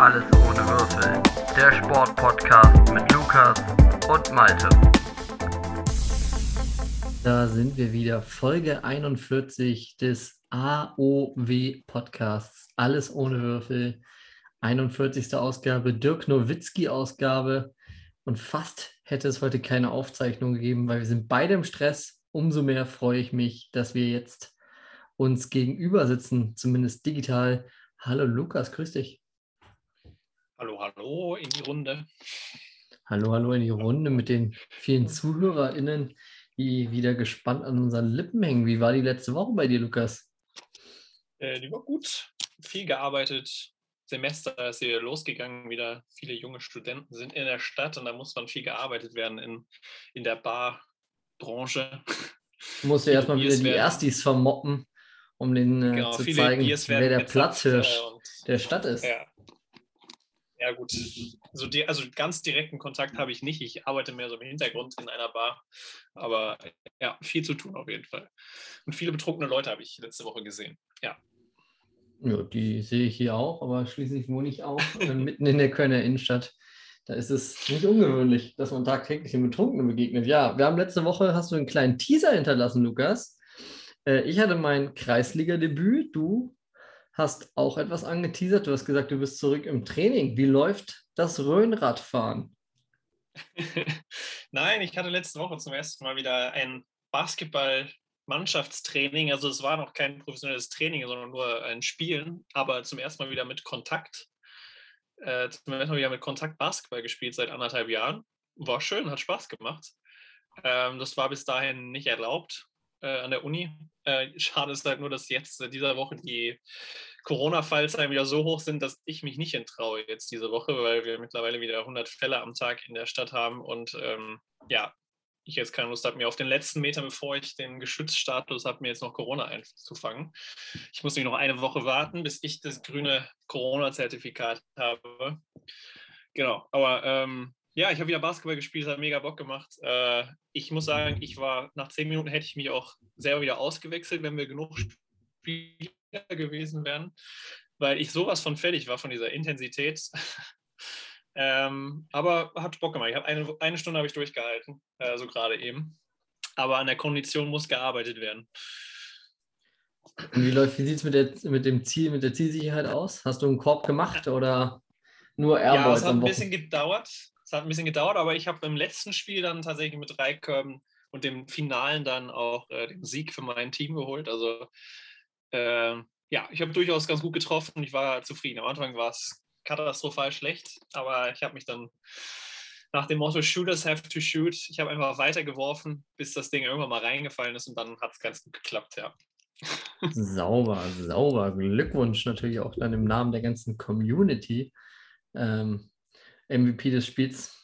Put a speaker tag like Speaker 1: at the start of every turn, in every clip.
Speaker 1: Alles ohne Würfel. Der Sportpodcast mit Lukas und Malte.
Speaker 2: Da sind wir wieder. Folge 41 des AOW Podcasts. Alles ohne Würfel. 41. Ausgabe, Dirk Nowitzki Ausgabe. Und fast hätte es heute keine Aufzeichnung gegeben, weil wir sind beide im Stress. Umso mehr freue ich mich, dass wir jetzt uns gegenüber sitzen, zumindest digital. Hallo Lukas, grüß dich.
Speaker 3: Hallo, hallo in die Runde.
Speaker 2: Hallo, hallo in die Runde mit den vielen ZuhörerInnen, die wieder gespannt an unseren Lippen hängen. Wie war die letzte Woche bei dir, Lukas?
Speaker 3: Äh, die war gut, viel gearbeitet. Semester ist hier losgegangen wieder. Viele junge Studenten sind in der Stadt und da muss man viel gearbeitet werden in, in der Barbranche.
Speaker 2: Musst du erstmal wieder die werden. Erstis vermoppen, um den äh, genau, zu zeigen, wer der Platzhirsch äh, der Stadt ist.
Speaker 3: Ja. Ja, gut. Also, die, also ganz direkten Kontakt habe ich nicht. Ich arbeite mehr so im Hintergrund in einer Bar. Aber ja, viel zu tun auf jeden Fall. Und viele betrunkene Leute habe ich letzte Woche gesehen. Ja.
Speaker 2: Ja, die sehe ich hier auch, aber schließlich wohne ich auch äh, mitten in der Kölner Innenstadt. Da ist es nicht ungewöhnlich, dass man tagtäglich den Betrunkenen begegnet. Ja, wir haben letzte Woche, hast du einen kleinen Teaser hinterlassen, Lukas. Äh, ich hatte mein Kreisliga-Debüt, du hast auch etwas angeteasert. Du hast gesagt, du bist zurück im Training. Wie läuft das Rhönradfahren?
Speaker 3: Nein, ich hatte letzte Woche zum ersten Mal wieder ein Basketball-Mannschaftstraining. Also es war noch kein professionelles Training, sondern nur ein Spielen, aber zum ersten Mal wieder mit Kontakt. Äh, zum ersten Mal wieder mit Kontakt Basketball gespielt seit anderthalb Jahren. War schön, hat Spaß gemacht. Ähm, das war bis dahin nicht erlaubt äh, an der Uni. Äh, schade ist halt nur, dass jetzt in dieser Woche die Corona-Fallzahlen wieder so hoch sind, dass ich mich nicht entraue jetzt diese Woche, weil wir mittlerweile wieder 100 Fälle am Tag in der Stadt haben und ähm, ja, ich jetzt keine Lust habe, mir auf den letzten Meter, bevor ich den Geschützstatus habe, mir jetzt noch Corona einzufangen. Ich muss nämlich noch eine Woche warten, bis ich das grüne Corona-Zertifikat habe. Genau, aber ähm, ja, ich habe wieder Basketball gespielt, hat mega Bock gemacht. Äh, ich muss sagen, ich war nach zehn Minuten hätte ich mich auch selber wieder ausgewechselt, wenn wir genug Spieler gewesen wären, weil ich sowas von fertig war von dieser Intensität. ähm, aber hat Bock gemacht. Ich habe eine, eine Stunde habe ich durchgehalten, äh, so gerade eben. Aber an der Kondition muss gearbeitet werden.
Speaker 2: Und wie läuft, wie sieht es mit, mit dem Ziel, mit der Zielsicherheit aus? Hast du einen Korb gemacht oder nur Airballs?
Speaker 3: Ja, es hat ein bisschen gedauert. Es hat ein bisschen gedauert, aber ich habe im letzten Spiel dann tatsächlich mit drei Körben und dem Finalen dann auch äh, den Sieg für mein Team geholt. Also äh, ja, ich habe durchaus ganz gut getroffen. Ich war zufrieden. Am Anfang war es katastrophal schlecht, aber ich habe mich dann nach dem Motto Shooters have to shoot, ich habe einfach weitergeworfen, bis das Ding irgendwann mal reingefallen ist und dann hat es ganz gut geklappt, ja.
Speaker 2: Sauber, sauber. Glückwunsch natürlich auch dann im Namen der ganzen Community. Ähm, MVP des Spiels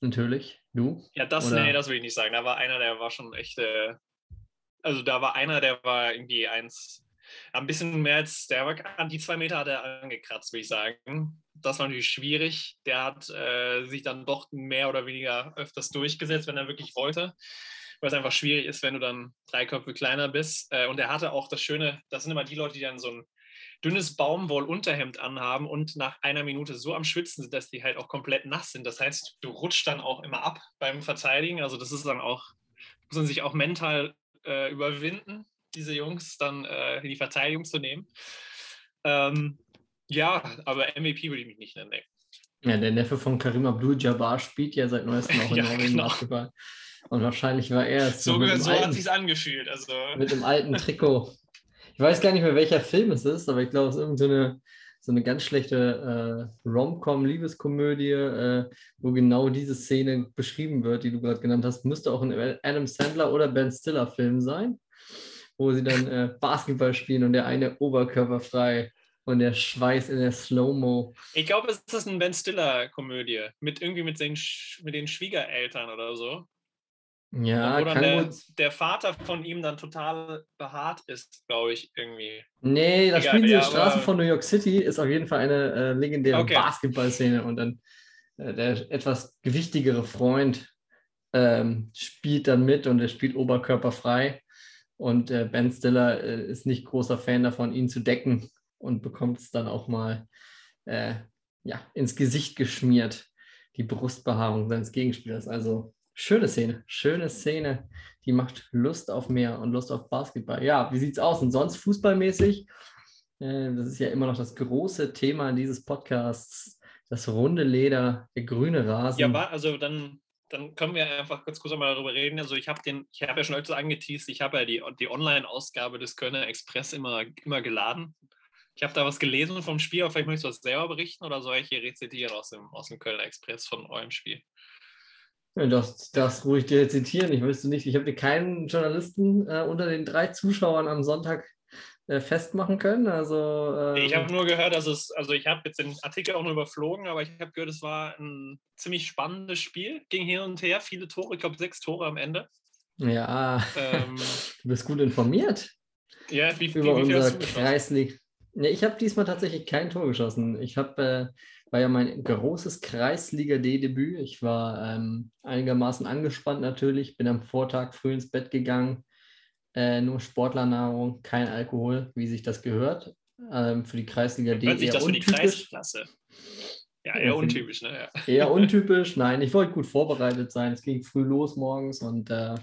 Speaker 2: natürlich, du?
Speaker 3: Ja, das, nee, das will ich nicht sagen. Da war einer, der war schon echt, äh, also da war einer, der war irgendwie eins, ein bisschen mehr als, der war, an die zwei Meter hat er angekratzt, würde ich sagen. Das war natürlich schwierig. Der hat äh, sich dann doch mehr oder weniger öfters durchgesetzt, wenn er wirklich wollte. Weil es einfach schwierig ist, wenn du dann drei Köpfe kleiner bist. Äh, und er hatte auch das Schöne, das sind immer die Leute, die dann so ein dünnes Baumwollunterhemd anhaben und nach einer Minute so am Schwitzen sind, dass die halt auch komplett nass sind. Das heißt, du rutschst dann auch immer ab beim Verteidigen. Also das ist dann auch, muss man sich auch mental äh, überwinden, diese Jungs dann äh, in die Verteidigung zu nehmen. Ähm, ja, aber MVP würde ich mich nicht nennen.
Speaker 2: Ja, der Neffe von Karim Abdul-Jabbar spielt ja seit neuestem auch in ja, Norwegen genau. Basketball. Und wahrscheinlich war er es.
Speaker 3: So, so, so hat sich angefühlt. Also.
Speaker 2: Mit dem alten Trikot ich weiß gar nicht mehr, welcher Film es ist, aber ich glaube, es ist irgendeine so eine ganz schlechte äh, Rom-Com-Liebeskomödie, äh, wo genau diese Szene beschrieben wird, die du gerade genannt hast. Müsste auch ein Adam Sandler oder Ben Stiller-Film sein, wo sie dann äh, Basketball spielen und der eine oberkörperfrei und der Schweiß in der Slow-Mo.
Speaker 3: Ich glaube, es ist eine Ben Stiller-Komödie. Mit irgendwie mit den, mit den Schwiegereltern oder so.
Speaker 2: Ja,
Speaker 3: Wo dann der, der, Vater von ihm dann total behaart ist, glaube ich, irgendwie.
Speaker 2: Nee, das Spiel ja, Straßen von New York City ist auf jeden Fall eine äh, legendäre okay. Basketballszene und dann äh, der etwas gewichtigere Freund ähm, spielt dann mit und er spielt oberkörperfrei und äh, Ben Stiller äh, ist nicht großer Fan davon, ihn zu decken und bekommt es dann auch mal äh, ja, ins Gesicht geschmiert, die Brustbehaarung seines Gegenspielers. Also schöne Szene, schöne Szene. Die macht Lust auf mehr und Lust auf Basketball. Ja, wie sieht's aus? Und sonst fußballmäßig? Äh, das ist ja immer noch das große Thema dieses Podcasts. Das runde Leder, der grüne Rasen.
Speaker 3: Ja, war, also dann, dann können wir einfach ganz kurz einmal darüber reden. Also ich habe den, ich habe ja schon heute angeteased, ich habe ja die, die Online-Ausgabe des Kölner Express immer, immer geladen. Ich habe da was gelesen vom Spiel, aber vielleicht möchtest du das selber berichten oder soll ich hier rezitieren aus dem, aus dem Kölner Express von eurem Spiel?
Speaker 2: Das, das ruhig dir zitieren. Ich wüsste nicht, ich habe keinen Journalisten äh, unter den drei Zuschauern am Sonntag festmachen können. Also,
Speaker 3: ähm, ich habe nur gehört, dass es, also ich habe jetzt den Artikel auch nur überflogen, aber ich habe gehört, es war ein ziemlich spannendes Spiel, ging hin und her, viele Tore, ich glaube sechs Tore am Ende.
Speaker 2: Ja, ähm, du bist gut informiert.
Speaker 3: Ja, wie,
Speaker 2: über
Speaker 3: wie, wie
Speaker 2: unser Kreisliga. Ja, ich habe diesmal tatsächlich kein Tor geschossen. Ich habe, äh, war ja mein großes Kreisliga-D-Debüt. Ich war ähm, einigermaßen angespannt natürlich, bin am Vortag früh ins Bett gegangen. Äh, nur Sportlernahrung, kein Alkohol, wie sich das gehört. Ähm, für die Kreisliga D.
Speaker 3: Hört sich das untypisch. für die Kreisklasse? Ja, eher untypisch, ne? Ja.
Speaker 2: Eher untypisch, nein, ich wollte gut vorbereitet sein. Es ging früh los morgens und äh,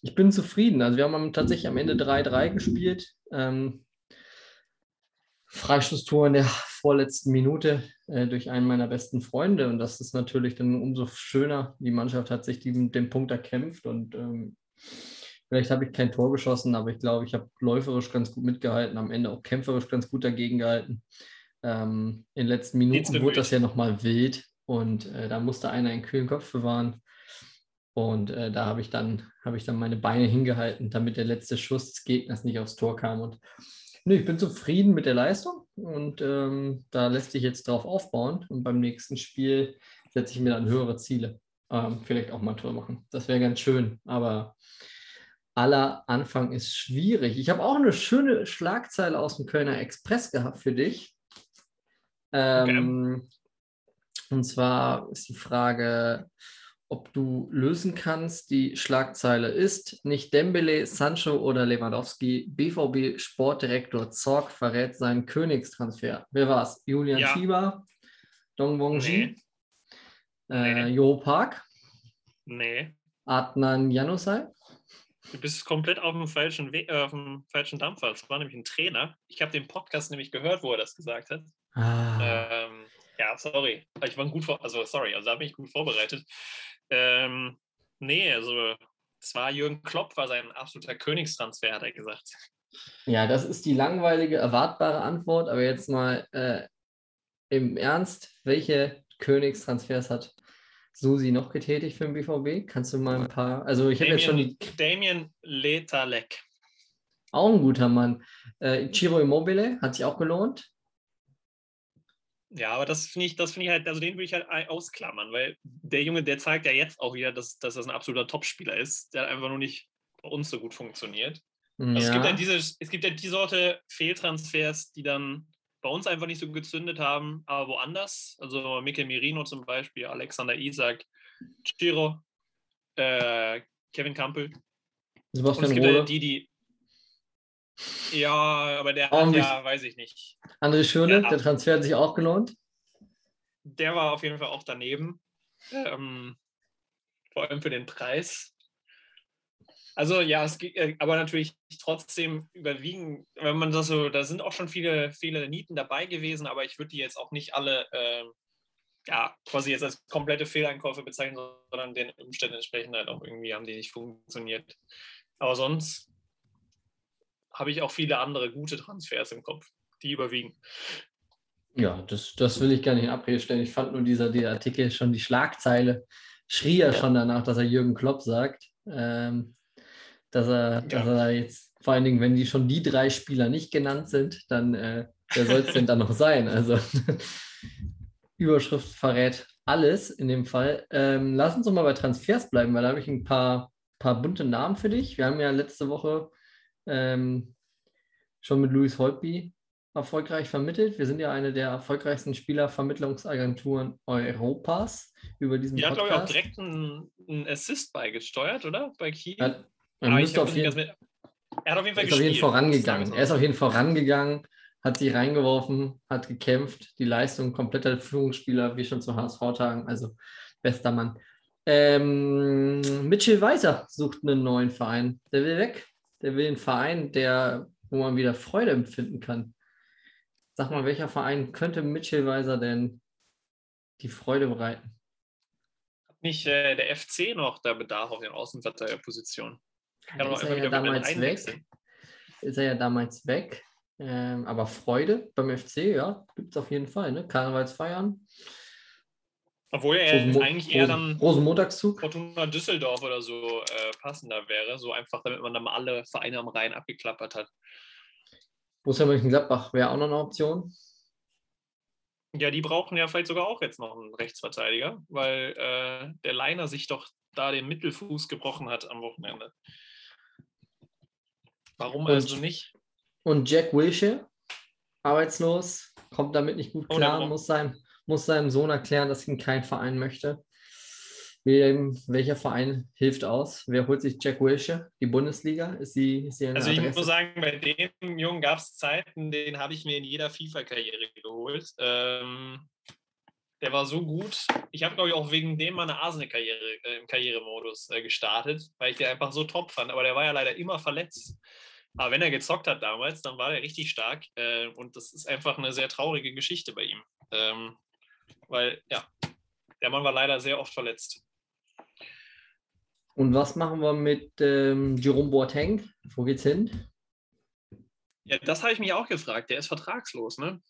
Speaker 2: ich bin zufrieden. Also wir haben tatsächlich am Ende 3-3 gespielt. Ähm, Freistoßtor in der vorletzten Minute äh, durch einen meiner besten Freunde. Und das ist natürlich dann umso schöner. Die Mannschaft hat sich die, den Punkt erkämpft und ähm, vielleicht habe ich kein Tor geschossen, aber ich glaube, ich habe läuferisch ganz gut mitgehalten, am Ende auch kämpferisch ganz gut dagegen gehalten. Ähm, in den letzten Minuten wurde das ja nochmal wild und äh, da musste einer einen kühlen Kopf bewahren. Und äh, da habe ich, dann, hab ich dann meine Beine hingehalten, damit der letzte Schuss des Gegners nicht aufs Tor kam. Und Nee, ich bin zufrieden mit der Leistung und ähm, da lässt sich jetzt drauf aufbauen. Und beim nächsten Spiel setze ich mir dann höhere Ziele. Ähm, vielleicht auch mal ein Tor machen. Das wäre ganz schön. Aber aller Anfang ist schwierig. Ich habe auch eine schöne Schlagzeile aus dem Kölner Express gehabt für dich. Ähm, okay. Und zwar ist die Frage, ob du lösen kannst. Die Schlagzeile ist nicht Dembele, Sancho oder Lewandowski. BVB Sportdirektor Zorg verrät seinen Königstransfer. Wer war's? Julian ja. Schieber, Dong Wongji, nee. äh, nee. Jo Park,
Speaker 3: nee.
Speaker 2: Adnan Janusai.
Speaker 3: Du bist komplett auf dem falschen Weg, äh, auf dem falschen Dampfer. Es war nämlich ein Trainer. Ich habe den Podcast nämlich gehört, wo er das gesagt hat. Ah. Ähm, ja, sorry. Ich war gut vor, also sorry, also da bin ich gut vorbereitet. Ähm, nee, also es war Jürgen Klopp, war sein absoluter Königstransfer, hat er gesagt.
Speaker 2: Ja, das ist die langweilige, erwartbare Antwort, aber jetzt mal äh, im Ernst, welche Königstransfers hat Susi noch getätigt für den BVB? Kannst du mal ein paar, also ich habe jetzt schon die...
Speaker 3: Damien Letalek.
Speaker 2: Auch ein guter Mann. Äh, Ciro Immobile hat sich auch gelohnt.
Speaker 3: Ja, aber das finde ich, das finde ich halt, also den würde ich halt ausklammern, weil der Junge, der zeigt ja jetzt auch wieder, dass, dass das ein absoluter Topspieler ist, der einfach nur nicht bei uns so gut funktioniert. Ja. Also es, gibt ja diese, es gibt ja die Sorte Fehltransfers, die dann bei uns einfach nicht so gezündet haben, aber woanders. Also Mikel Merino zum Beispiel, Alexander Isak, Chiro, äh, Kevin Campbell.
Speaker 2: Sebastian Und es gibt ja
Speaker 3: die, die, ja, aber der hat ja, weiß ich nicht.
Speaker 2: André Schöne, der, der Transfer hat sich auch gelohnt.
Speaker 3: Der war auf jeden Fall auch daneben. Ähm, vor allem für den Preis. Also ja, es geht, äh, aber natürlich trotzdem überwiegen, wenn man das so, da sind auch schon viele, viele Nieten dabei gewesen, aber ich würde die jetzt auch nicht alle äh, ja, quasi jetzt als komplette Fehleinkäufe bezeichnen, sondern den Umständen entsprechend halt auch irgendwie haben die nicht funktioniert. Aber sonst habe ich auch viele andere gute Transfers im Kopf, die überwiegen.
Speaker 2: Ja, das, das will ich gar nicht in Abrede stellen. Ich fand nur dieser, dieser Artikel schon die Schlagzeile, schrie ja schon danach, dass er Jürgen Klopp sagt, ähm, dass, er, dass er jetzt, vor allen Dingen, wenn die schon die drei Spieler nicht genannt sind, dann äh, wer soll es denn dann noch sein? Also Überschrift verrät alles in dem Fall. Ähm, lass uns doch mal bei Transfers bleiben, weil da habe ich ein paar, paar bunte Namen für dich. Wir haben ja letzte Woche ähm, schon mit Louis Holtby erfolgreich vermittelt. Wir sind ja eine der erfolgreichsten Spielervermittlungsagenturen Europas über diesen
Speaker 3: ja, Podcast. Ja, glaube ich, auch direkt einen, einen Assist beigesteuert, oder? Bei Kiel. Ja,
Speaker 2: er, auf jeden,
Speaker 3: er hat auf jeden Fall
Speaker 2: ist auf jeden vorangegangen. Er ist auf jeden Fall vorangegangen. hat sich reingeworfen, hat gekämpft, die Leistung kompletter Führungsspieler, wie schon zu HSV-Tagen, also bester Mann. Ähm, Mitchell Weiser sucht einen neuen Verein. Der will weg. Der will einen Verein, der, wo man wieder Freude empfinden kann. Sag mal, welcher Verein könnte Mitchell Weiser denn die Freude bereiten?
Speaker 3: Hat nicht äh, der FC noch da Bedarf auf den Außenverteidigerpositionen? Kann
Speaker 2: ist er ja damals weg. Ist er ja damals weg. Ähm, aber Freude beim FC, ja, gibt es auf jeden Fall. Ne? Karnevalsfeiern.
Speaker 3: Obwohl er
Speaker 2: Rosenmo-
Speaker 3: eigentlich eher
Speaker 2: Rosen-
Speaker 3: dann
Speaker 2: Rosenmontagszug.
Speaker 3: Fortuna Düsseldorf oder so äh, passender wäre. So einfach, damit man dann mal alle Vereine am Rhein abgeklappert hat.
Speaker 2: Borussia Mönchengladbach wäre auch noch eine Option.
Speaker 3: Ja, die brauchen ja vielleicht sogar auch jetzt noch einen Rechtsverteidiger, weil äh, der Leiner sich doch da den Mittelfuß gebrochen hat am Wochenende. Warum
Speaker 2: Und-
Speaker 3: also nicht?
Speaker 2: Und Jack Wilshere, arbeitslos, kommt damit nicht gut
Speaker 3: Oh,
Speaker 2: klar,
Speaker 3: der-
Speaker 2: muss, seinem, muss seinem Sohn erklären, dass ihn kein Verein möchte. Wem, welcher Verein hilft aus? Wer holt sich Jack Wilshere? Die Bundesliga? Ist sie, ist eine
Speaker 3: Also ich
Speaker 2: Adresse?
Speaker 3: muss sagen, bei dem Jungen gab es Zeiten, den habe ich mir in jeder FIFA-Karriere geholt. Ähm, der war so gut. Ich habe, glaube ich, auch wegen dem meine Arsenal-Karriere äh, im Karrieremodus äh, gestartet, weil ich den einfach so top fand. Aber der war ja leider immer verletzt. Aber wenn er gezockt hat damals, dann war er richtig stark. Äh, und das ist einfach eine sehr traurige Geschichte bei ihm. Ähm, weil, ja, der Mann war leider sehr oft verletzt.
Speaker 2: Und was machen wir mit ähm, Jerome Boateng? Wo geht's hin?
Speaker 3: Ja, das habe ich mich auch gefragt. Der ist vertragslos, ne?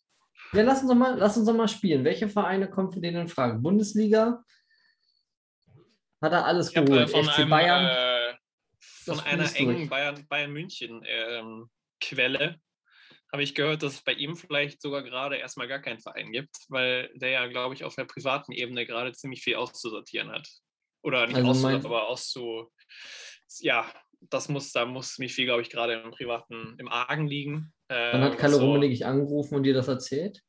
Speaker 2: Ja, lass uns doch mal, lass uns doch mal spielen. Welche Vereine kommen für den in Frage? Bundesliga? Hat er alles
Speaker 3: Ich äh,
Speaker 2: geholt?
Speaker 3: von,
Speaker 2: FC
Speaker 3: einem,
Speaker 2: Bayern?
Speaker 3: äh, von einer engen. Bayern, Bayern München ähm, Quelle habe ich gehört, dass es bei ihm vielleicht sogar gerade erstmal gar keinen Verein gibt, weil der ja, glaube ich, auf der privaten Ebene gerade ziemlich viel auszusortieren hat. Oder nicht
Speaker 2: Also
Speaker 3: auszusortieren, aber auszu. Ja, das muss, da muss ziemlich viel, glaube ich, gerade im privaten, im Argen liegen.
Speaker 2: Dann
Speaker 3: Äh,
Speaker 2: hat
Speaker 3: was
Speaker 2: Kalle
Speaker 3: so-
Speaker 2: Rummenigge dich angerufen und dir das erzählt?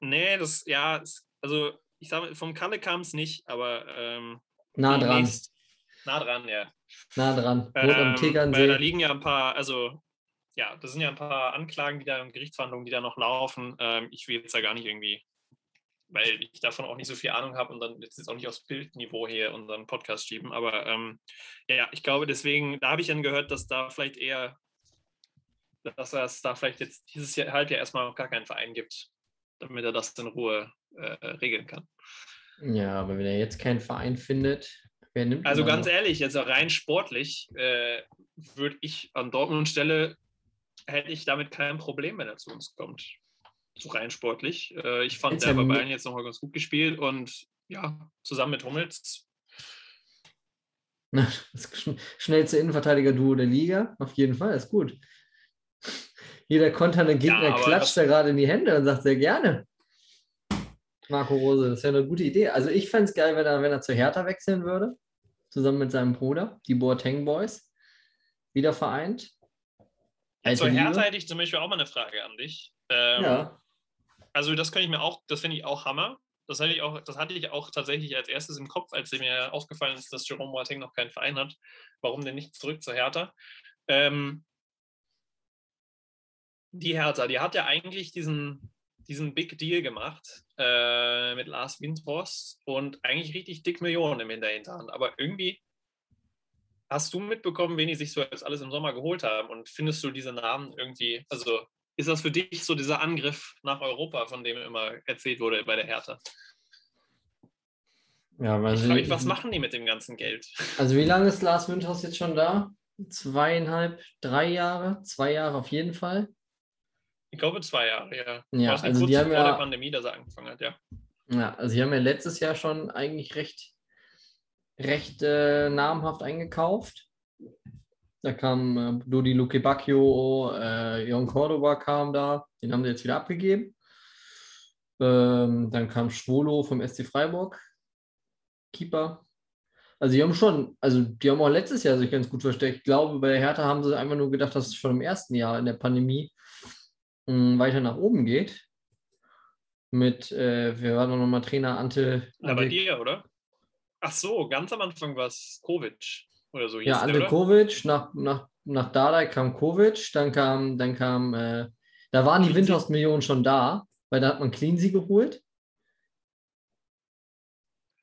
Speaker 3: Nee, das, ja, es, also ich sage, vom Kalle kam es nicht, aber ähm,
Speaker 2: Nah dran,
Speaker 3: nächst- nah dran, ja.
Speaker 2: nah dran.
Speaker 3: Ähm, weil da liegen ja ein paar, also ja, das sind ja ein paar Anklagen, die da und Gerichtsverhandlungen, die da noch laufen. Ähm, ich will jetzt da gar nicht irgendwie, weil ich davon auch nicht so viel Ahnung habe und dann jetzt, jetzt auch nicht aufs Bildniveau hier unseren Podcast schieben. Aber ähm, ja, ich glaube, deswegen, da habe ich dann gehört, dass da vielleicht eher, dass es da vielleicht jetzt dieses Jahr, Halbjahr erstmal noch gar keinen Verein gibt, damit er das in Ruhe äh, regeln kann.
Speaker 2: Ja, aber wenn er jetzt keinen Verein findet, wer nimmt
Speaker 3: Also ganz
Speaker 2: noch?
Speaker 3: ehrlich, jetzt auch rein sportlich äh, würde ich an Dortmund Stelle, hätte ich damit kein Problem, wenn er zu uns kommt. So rein sportlich. Äh, ich fand,
Speaker 2: Jetzt
Speaker 3: der
Speaker 2: ja
Speaker 3: bei Bayern jetzt nochmal ganz gut gespielt und ja, zusammen mit Hummels.
Speaker 2: Das schn- schnellste Innenverteidiger-Duo der Liga. Auf jeden Fall, ist gut. Jeder konternde Gegner
Speaker 3: aber
Speaker 2: klatscht da gerade in die Hände und sagt sehr gerne. Marco Rose, das wäre eine gute Idee. Also ich fände es geil, wenn er, wenn er zu Hertha wechseln würde, zusammen mit seinem Bruder, die Boateng Boys, wieder vereint.
Speaker 3: Zur Hertha
Speaker 2: Liebe.
Speaker 3: hätte ich zum Beispiel auch mal eine Frage an dich. Ähm,
Speaker 2: Ja,
Speaker 3: Also das könnte ich mir auch, das finde ich auch Hammer. Das hatte ich auch, das hatte ich auch tatsächlich als erstes im Kopf, als mir aufgefallen ist, dass Jerome Boateng noch keinen Verein hat. Warum denn nicht zurück zur Hertha? Ähm, die Hertha, die hat ja eigentlich diesen, diesen Big Deal gemacht äh, mit Lars Windhorst und eigentlich richtig dick Millionen im Hinterhand. Aber irgendwie hast du mitbekommen, wen die sich so jetzt alles im Sommer geholt haben und findest du diese Namen irgendwie, also ist das für dich so dieser Angriff nach Europa, von dem immer erzählt wurde bei der Hertha?
Speaker 2: ja
Speaker 3: Ich
Speaker 2: also,
Speaker 3: frage mich, was machen die mit dem ganzen Geld?
Speaker 2: also wie lange ist Lars Windhaus jetzt schon da? Zweieinhalb, drei Jahre? Zwei Jahre auf jeden Fall.
Speaker 3: Ich glaube zwei Jahre, ja.
Speaker 2: Ja, also
Speaker 3: kurz
Speaker 2: die haben
Speaker 3: vor
Speaker 2: ja-
Speaker 3: der Pandemie, dass er angefangen hat, ja.
Speaker 2: Ja, also sie haben ja letztes Jahr schon eigentlich recht, recht äh, namhaft eingekauft. Da kam äh, Dodi Luke Bacchio, äh, Jon Cordoba kam da, den haben sie jetzt wieder abgegeben. Ähm, dann kam Schwolo vom SC Freiburg, Keeper. Also die haben schon, also die haben auch letztes Jahr sich ganz gut versteckt. Ich glaube, bei der Hertha haben sie einfach nur gedacht, dass es schon im ersten Jahr in der Pandemie weiter nach oben geht. Mit, äh, wer war noch mal Trainer? Ante,
Speaker 3: Na, bei dir, oder? Ach so, ganz am Anfang war es Kovic oder so
Speaker 2: Ja,
Speaker 3: der,
Speaker 2: Ante
Speaker 3: oder?
Speaker 2: Kovic, nach, nach nach Dardai kam Kovic, dann kam, dann kam, äh, da waren die. Windhorst-Millionen schon da, weil da hat man Cleansey geholt.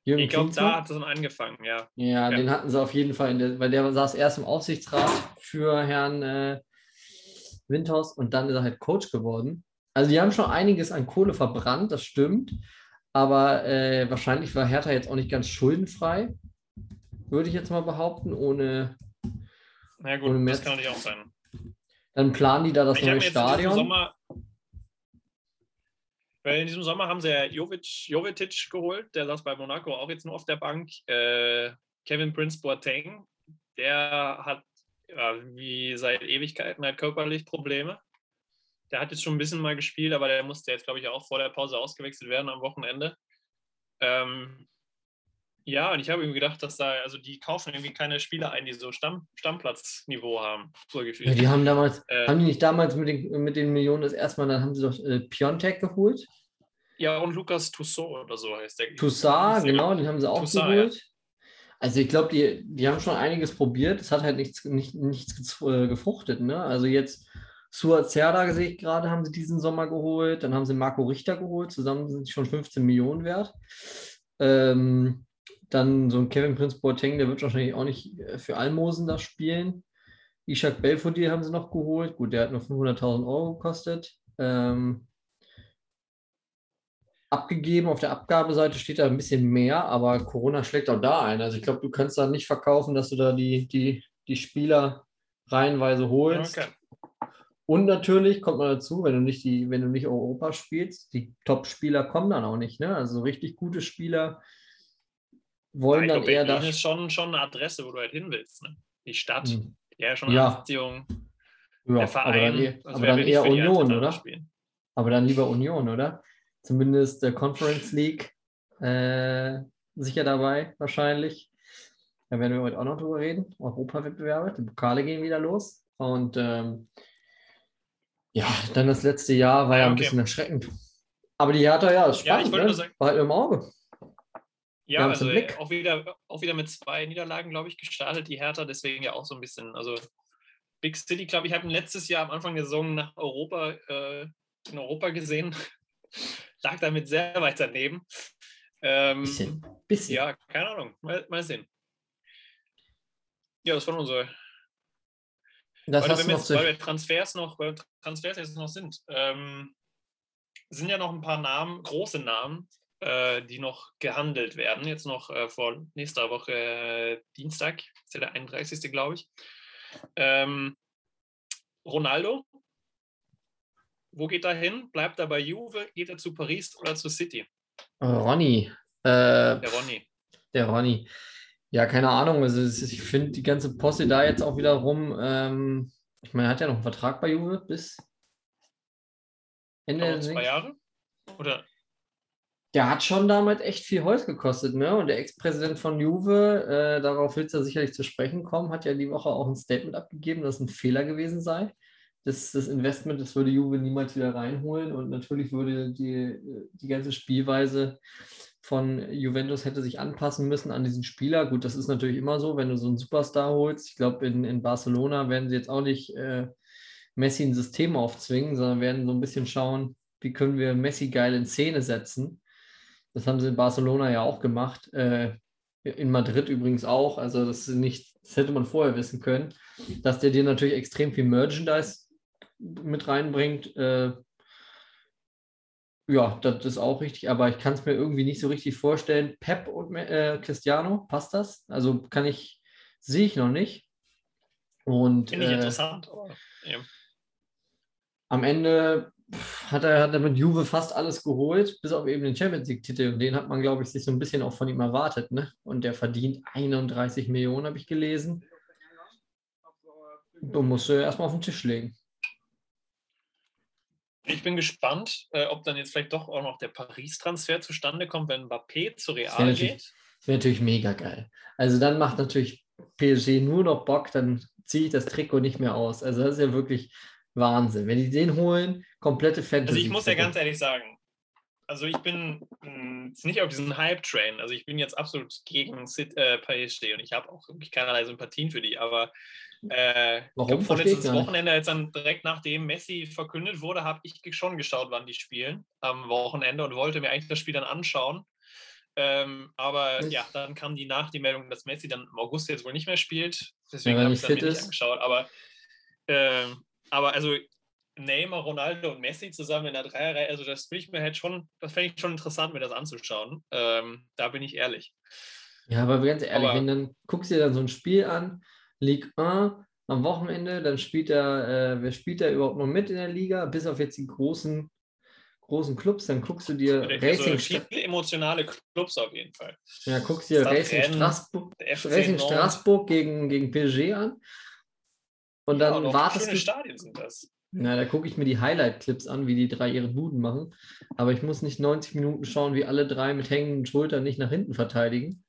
Speaker 2: Jürgen
Speaker 3: Ich glaube, da hat es dann angefangen, ja.
Speaker 2: Ja,
Speaker 3: Ja.
Speaker 2: den hatten sie auf jeden Fall, der, weil der saß erst im Aufsichtsrat für Herrn äh, Windhorst und dann ist er halt Coach geworden. Also die haben schon einiges an Kohle verbrannt, das stimmt. Aber äh, wahrscheinlich war Hertha jetzt auch nicht ganz schuldenfrei, würde ich jetzt mal behaupten, ohne
Speaker 3: Na
Speaker 2: Ohne
Speaker 3: gut, das
Speaker 2: Merz.
Speaker 3: kann natürlich auch sein.
Speaker 2: dann planen die da das
Speaker 3: Ich
Speaker 2: neue Stadion.
Speaker 3: Sommer, weil in diesem Sommer haben sie ja Jovic, Jovetic geholt, der saß bei Monaco auch jetzt nur auf der Bank. Äh, Kevin Prince Boateng, der hat ja, wie seit Ewigkeiten halt körperlich Probleme. Der hat jetzt schon ein bisschen mal gespielt, aber der musste jetzt, glaube ich, auch vor der Pause ausgewechselt werden am Wochenende. Ähm, ja, und ich habe irgendwie gedacht, dass da, also die kaufen irgendwie keine Spieler ein, die so Stamm, Stammplatzniveau haben, so.
Speaker 2: Ja, die haben damals,
Speaker 3: Äh,
Speaker 2: haben die nicht damals mit den, mit den Millionen das erstmal, dann haben sie doch äh, Piontek geholt.
Speaker 3: Ja, und Lukas Toussaint oder so heißt der.
Speaker 2: Toussaint, genau, den haben sie auch
Speaker 3: Toussaint,
Speaker 2: geholt. Also ich glaube, die, die haben schon einiges probiert. Es hat halt nichts, nicht, nichts äh, gefruchtet. Ne? Also jetzt Suat Serdar sehe ich gerade, haben sie diesen Sommer geholt. Dann haben sie Marco Richter geholt. Zusammen sind sie schon 15 Millionen wert. Ähm, dann so ein Kevin Prince Boateng, der wird wahrscheinlich auch nicht äh, für Almosen da spielen. Ishak Belfodil haben sie noch geholt. Gut, der hat nur 500.000 Euro gekostet. Ähm, abgegeben. Auf der Abgabeseite steht da ein bisschen mehr, aber Corona schlägt auch da ein. Also ich glaube, du kannst da nicht verkaufen, dass du da die, die, die Spieler reihenweise holst.
Speaker 3: Okay.
Speaker 2: Und natürlich kommt man dazu, wenn du nicht die, wenn du nicht Europa spielst, die Top-Spieler kommen dann auch nicht. Ne? Also richtig gute Spieler wollen
Speaker 3: ich
Speaker 2: dann
Speaker 3: glaube,
Speaker 2: eher
Speaker 3: Berlin
Speaker 2: da.
Speaker 3: ist schon, schon eine Adresse, wo du halt hin willst. Ne? Die Stadt,
Speaker 2: Hm.
Speaker 3: ja, schon
Speaker 2: Ja.
Speaker 3: eine Beziehung,
Speaker 2: Ja,
Speaker 3: der
Speaker 2: aber
Speaker 3: Verein.
Speaker 2: dann, eh-
Speaker 3: also
Speaker 2: aber dann eher Union, oder?
Speaker 3: Spielen?
Speaker 2: Aber dann lieber Union, oder? Zumindest der Conference League äh, sicher dabei, wahrscheinlich. Da werden wir heute auch noch drüber reden. Europawettbewerbe, die Pokale gehen wieder los. Und ähm, ja, dann das letzte Jahr war ja,
Speaker 3: Ja,
Speaker 2: ein
Speaker 3: okay.
Speaker 2: bisschen erschreckend. Aber die Hertha, ja, ist
Speaker 3: Ja,
Speaker 2: spannend.
Speaker 3: ich wollte
Speaker 2: ne?
Speaker 3: nur sagen-
Speaker 2: Behalt im Auge.
Speaker 3: Ja, also
Speaker 2: Blick.
Speaker 3: auch wieder, auch wieder mit zwei Niederlagen, glaube ich, gestartet, die Hertha, deswegen ja auch so ein bisschen, also Big City, glaube ich, habe ihn letztes Jahr am Anfang der Saison nach Europa, äh, in Europa gesehen, lag damit sehr weit daneben. Ähm,
Speaker 2: Bisschen. Bisschen.
Speaker 3: Ja, keine Ahnung, mal, mal sehen. Ja, das war unsere
Speaker 2: das
Speaker 3: weil, wir
Speaker 2: noch
Speaker 3: jetzt, weil wir Transfers noch, weil Transfers jetzt noch sind, ähm, sind ja noch ein paar Namen, große Namen, äh, die noch gehandelt werden. Jetzt noch äh, vor nächster Woche äh, Dienstag, ist ja der 31. glaube ich. Ähm, Ronaldo, wo geht er hin? Bleibt er bei Juve? Geht er zu Paris oder zu City?
Speaker 2: Ronny. Äh,
Speaker 3: Der Ronny.
Speaker 2: Der Ronny. Ja, keine Ahnung. Also ich finde die ganze Posse da jetzt auch wieder rum. Ähm, ich meine, er hat ja noch einen Vertrag bei Juve bis Ende der
Speaker 3: zwei Jahre? Oder?
Speaker 2: Der hat schon damals echt viel Holz gekostet, ne? Und der Ex-Präsident von Juve, äh, darauf wird es ja sicherlich zu sprechen kommen, hat ja die Woche auch ein Statement abgegeben, dass es ein Fehler gewesen sei. Das, das Investment, das würde Juve niemals wieder reinholen und natürlich würde die, die ganze Spielweise von Juventus hätte sich anpassen müssen an diesen Spieler. Gut, das ist natürlich immer so, wenn du so einen Superstar holst. Ich glaube, in, in Barcelona werden sie jetzt auch nicht äh, Messi ein System aufzwingen, sondern werden so ein bisschen schauen, wie können wir Messi geil in Szene setzen. Das haben sie in Barcelona ja auch gemacht. Äh, in Madrid übrigens auch. Also das nicht, das hätte man vorher wissen können, dass der dir natürlich extrem viel Merchandise mit reinbringt. Äh, ja, das ist auch richtig, aber ich kann es mir irgendwie nicht so richtig vorstellen. Pep und äh, Cristiano, passt das? Also kann ich, sehe ich noch nicht. Und
Speaker 3: Finde ich
Speaker 2: äh,
Speaker 3: interessant. Ja.
Speaker 2: am Ende hat er, hat er mit Juve fast alles geholt, bis auf eben den Champions League-Titel. Und den hat man, glaube ich, sich so ein bisschen auch von ihm erwartet. Ne? Und der verdient 31 Millionen, habe ich gelesen. Du musst du erstmal auf den Tisch legen.
Speaker 3: Ich bin gespannt, äh, ob dann jetzt vielleicht doch auch noch der Paris-Transfer zustande kommt, wenn Mbappé zu Real
Speaker 2: natürlich-
Speaker 3: geht.
Speaker 2: Das wäre natürlich mega geil. Also dann macht natürlich PSG nur noch Bock, dann ziehe ich das Trikot nicht mehr aus. Also das ist ja wirklich Wahnsinn. Wenn die den holen, komplette Fantasy.
Speaker 3: Also ich muss ja ganz ehrlich sagen, also ich bin mh, jetzt nicht auf diesen Hype-Train. Also ich bin jetzt absolut gegen Sit- äh, PSG und ich habe auch wirklich keinerlei Sympathien für die, aber Äh,
Speaker 2: Warum?
Speaker 3: vorletztes. Wochenende, als dann direkt nachdem Messi verkündet wurde, habe ich schon geschaut, wann die spielen am Wochenende und wollte mir eigentlich das Spiel dann anschauen. Ähm, aber ja, dann kam die nach die Meldung, dass Messi dann im August jetzt wohl nicht mehr spielt. Deswegen habe ich es dann nicht angeschaut. Aber, ähm, aber also Neymar, Ronaldo und Messi zusammen in der Dreierreihe, also das will ich mir halt schon, das fände ich schon interessant, mir das anzuschauen. Ähm, da bin ich ehrlich.
Speaker 2: Ja, aber ganz ehrlich,
Speaker 3: Aber-
Speaker 2: wenn dann guckst du dir dann so ein Spiel an, Ligue 1 am Wochenende, dann spielt er, äh, wer spielt da überhaupt noch mit in der Liga, bis auf jetzt die großen, großen Clubs, dann guckst du dir
Speaker 3: Also
Speaker 2: Racing,
Speaker 3: viele
Speaker 2: Stra-
Speaker 3: emotionale Clubs auf jeden Fall.
Speaker 2: ja, guckst dir Racing
Speaker 3: Rennes,
Speaker 2: Straßburg, Racing. Straßburg gegen, gegen PSG an. Und
Speaker 3: Ja,
Speaker 2: dann
Speaker 3: auch
Speaker 2: wartest
Speaker 3: schöne
Speaker 2: du.
Speaker 3: Stadien sind das.
Speaker 2: Na, da gucke ich mir die Highlight-Clips an, wie die drei ihre Buden machen. Aber ich muss nicht 90 Minuten schauen, wie alle drei mit hängenden Schultern nicht nach hinten verteidigen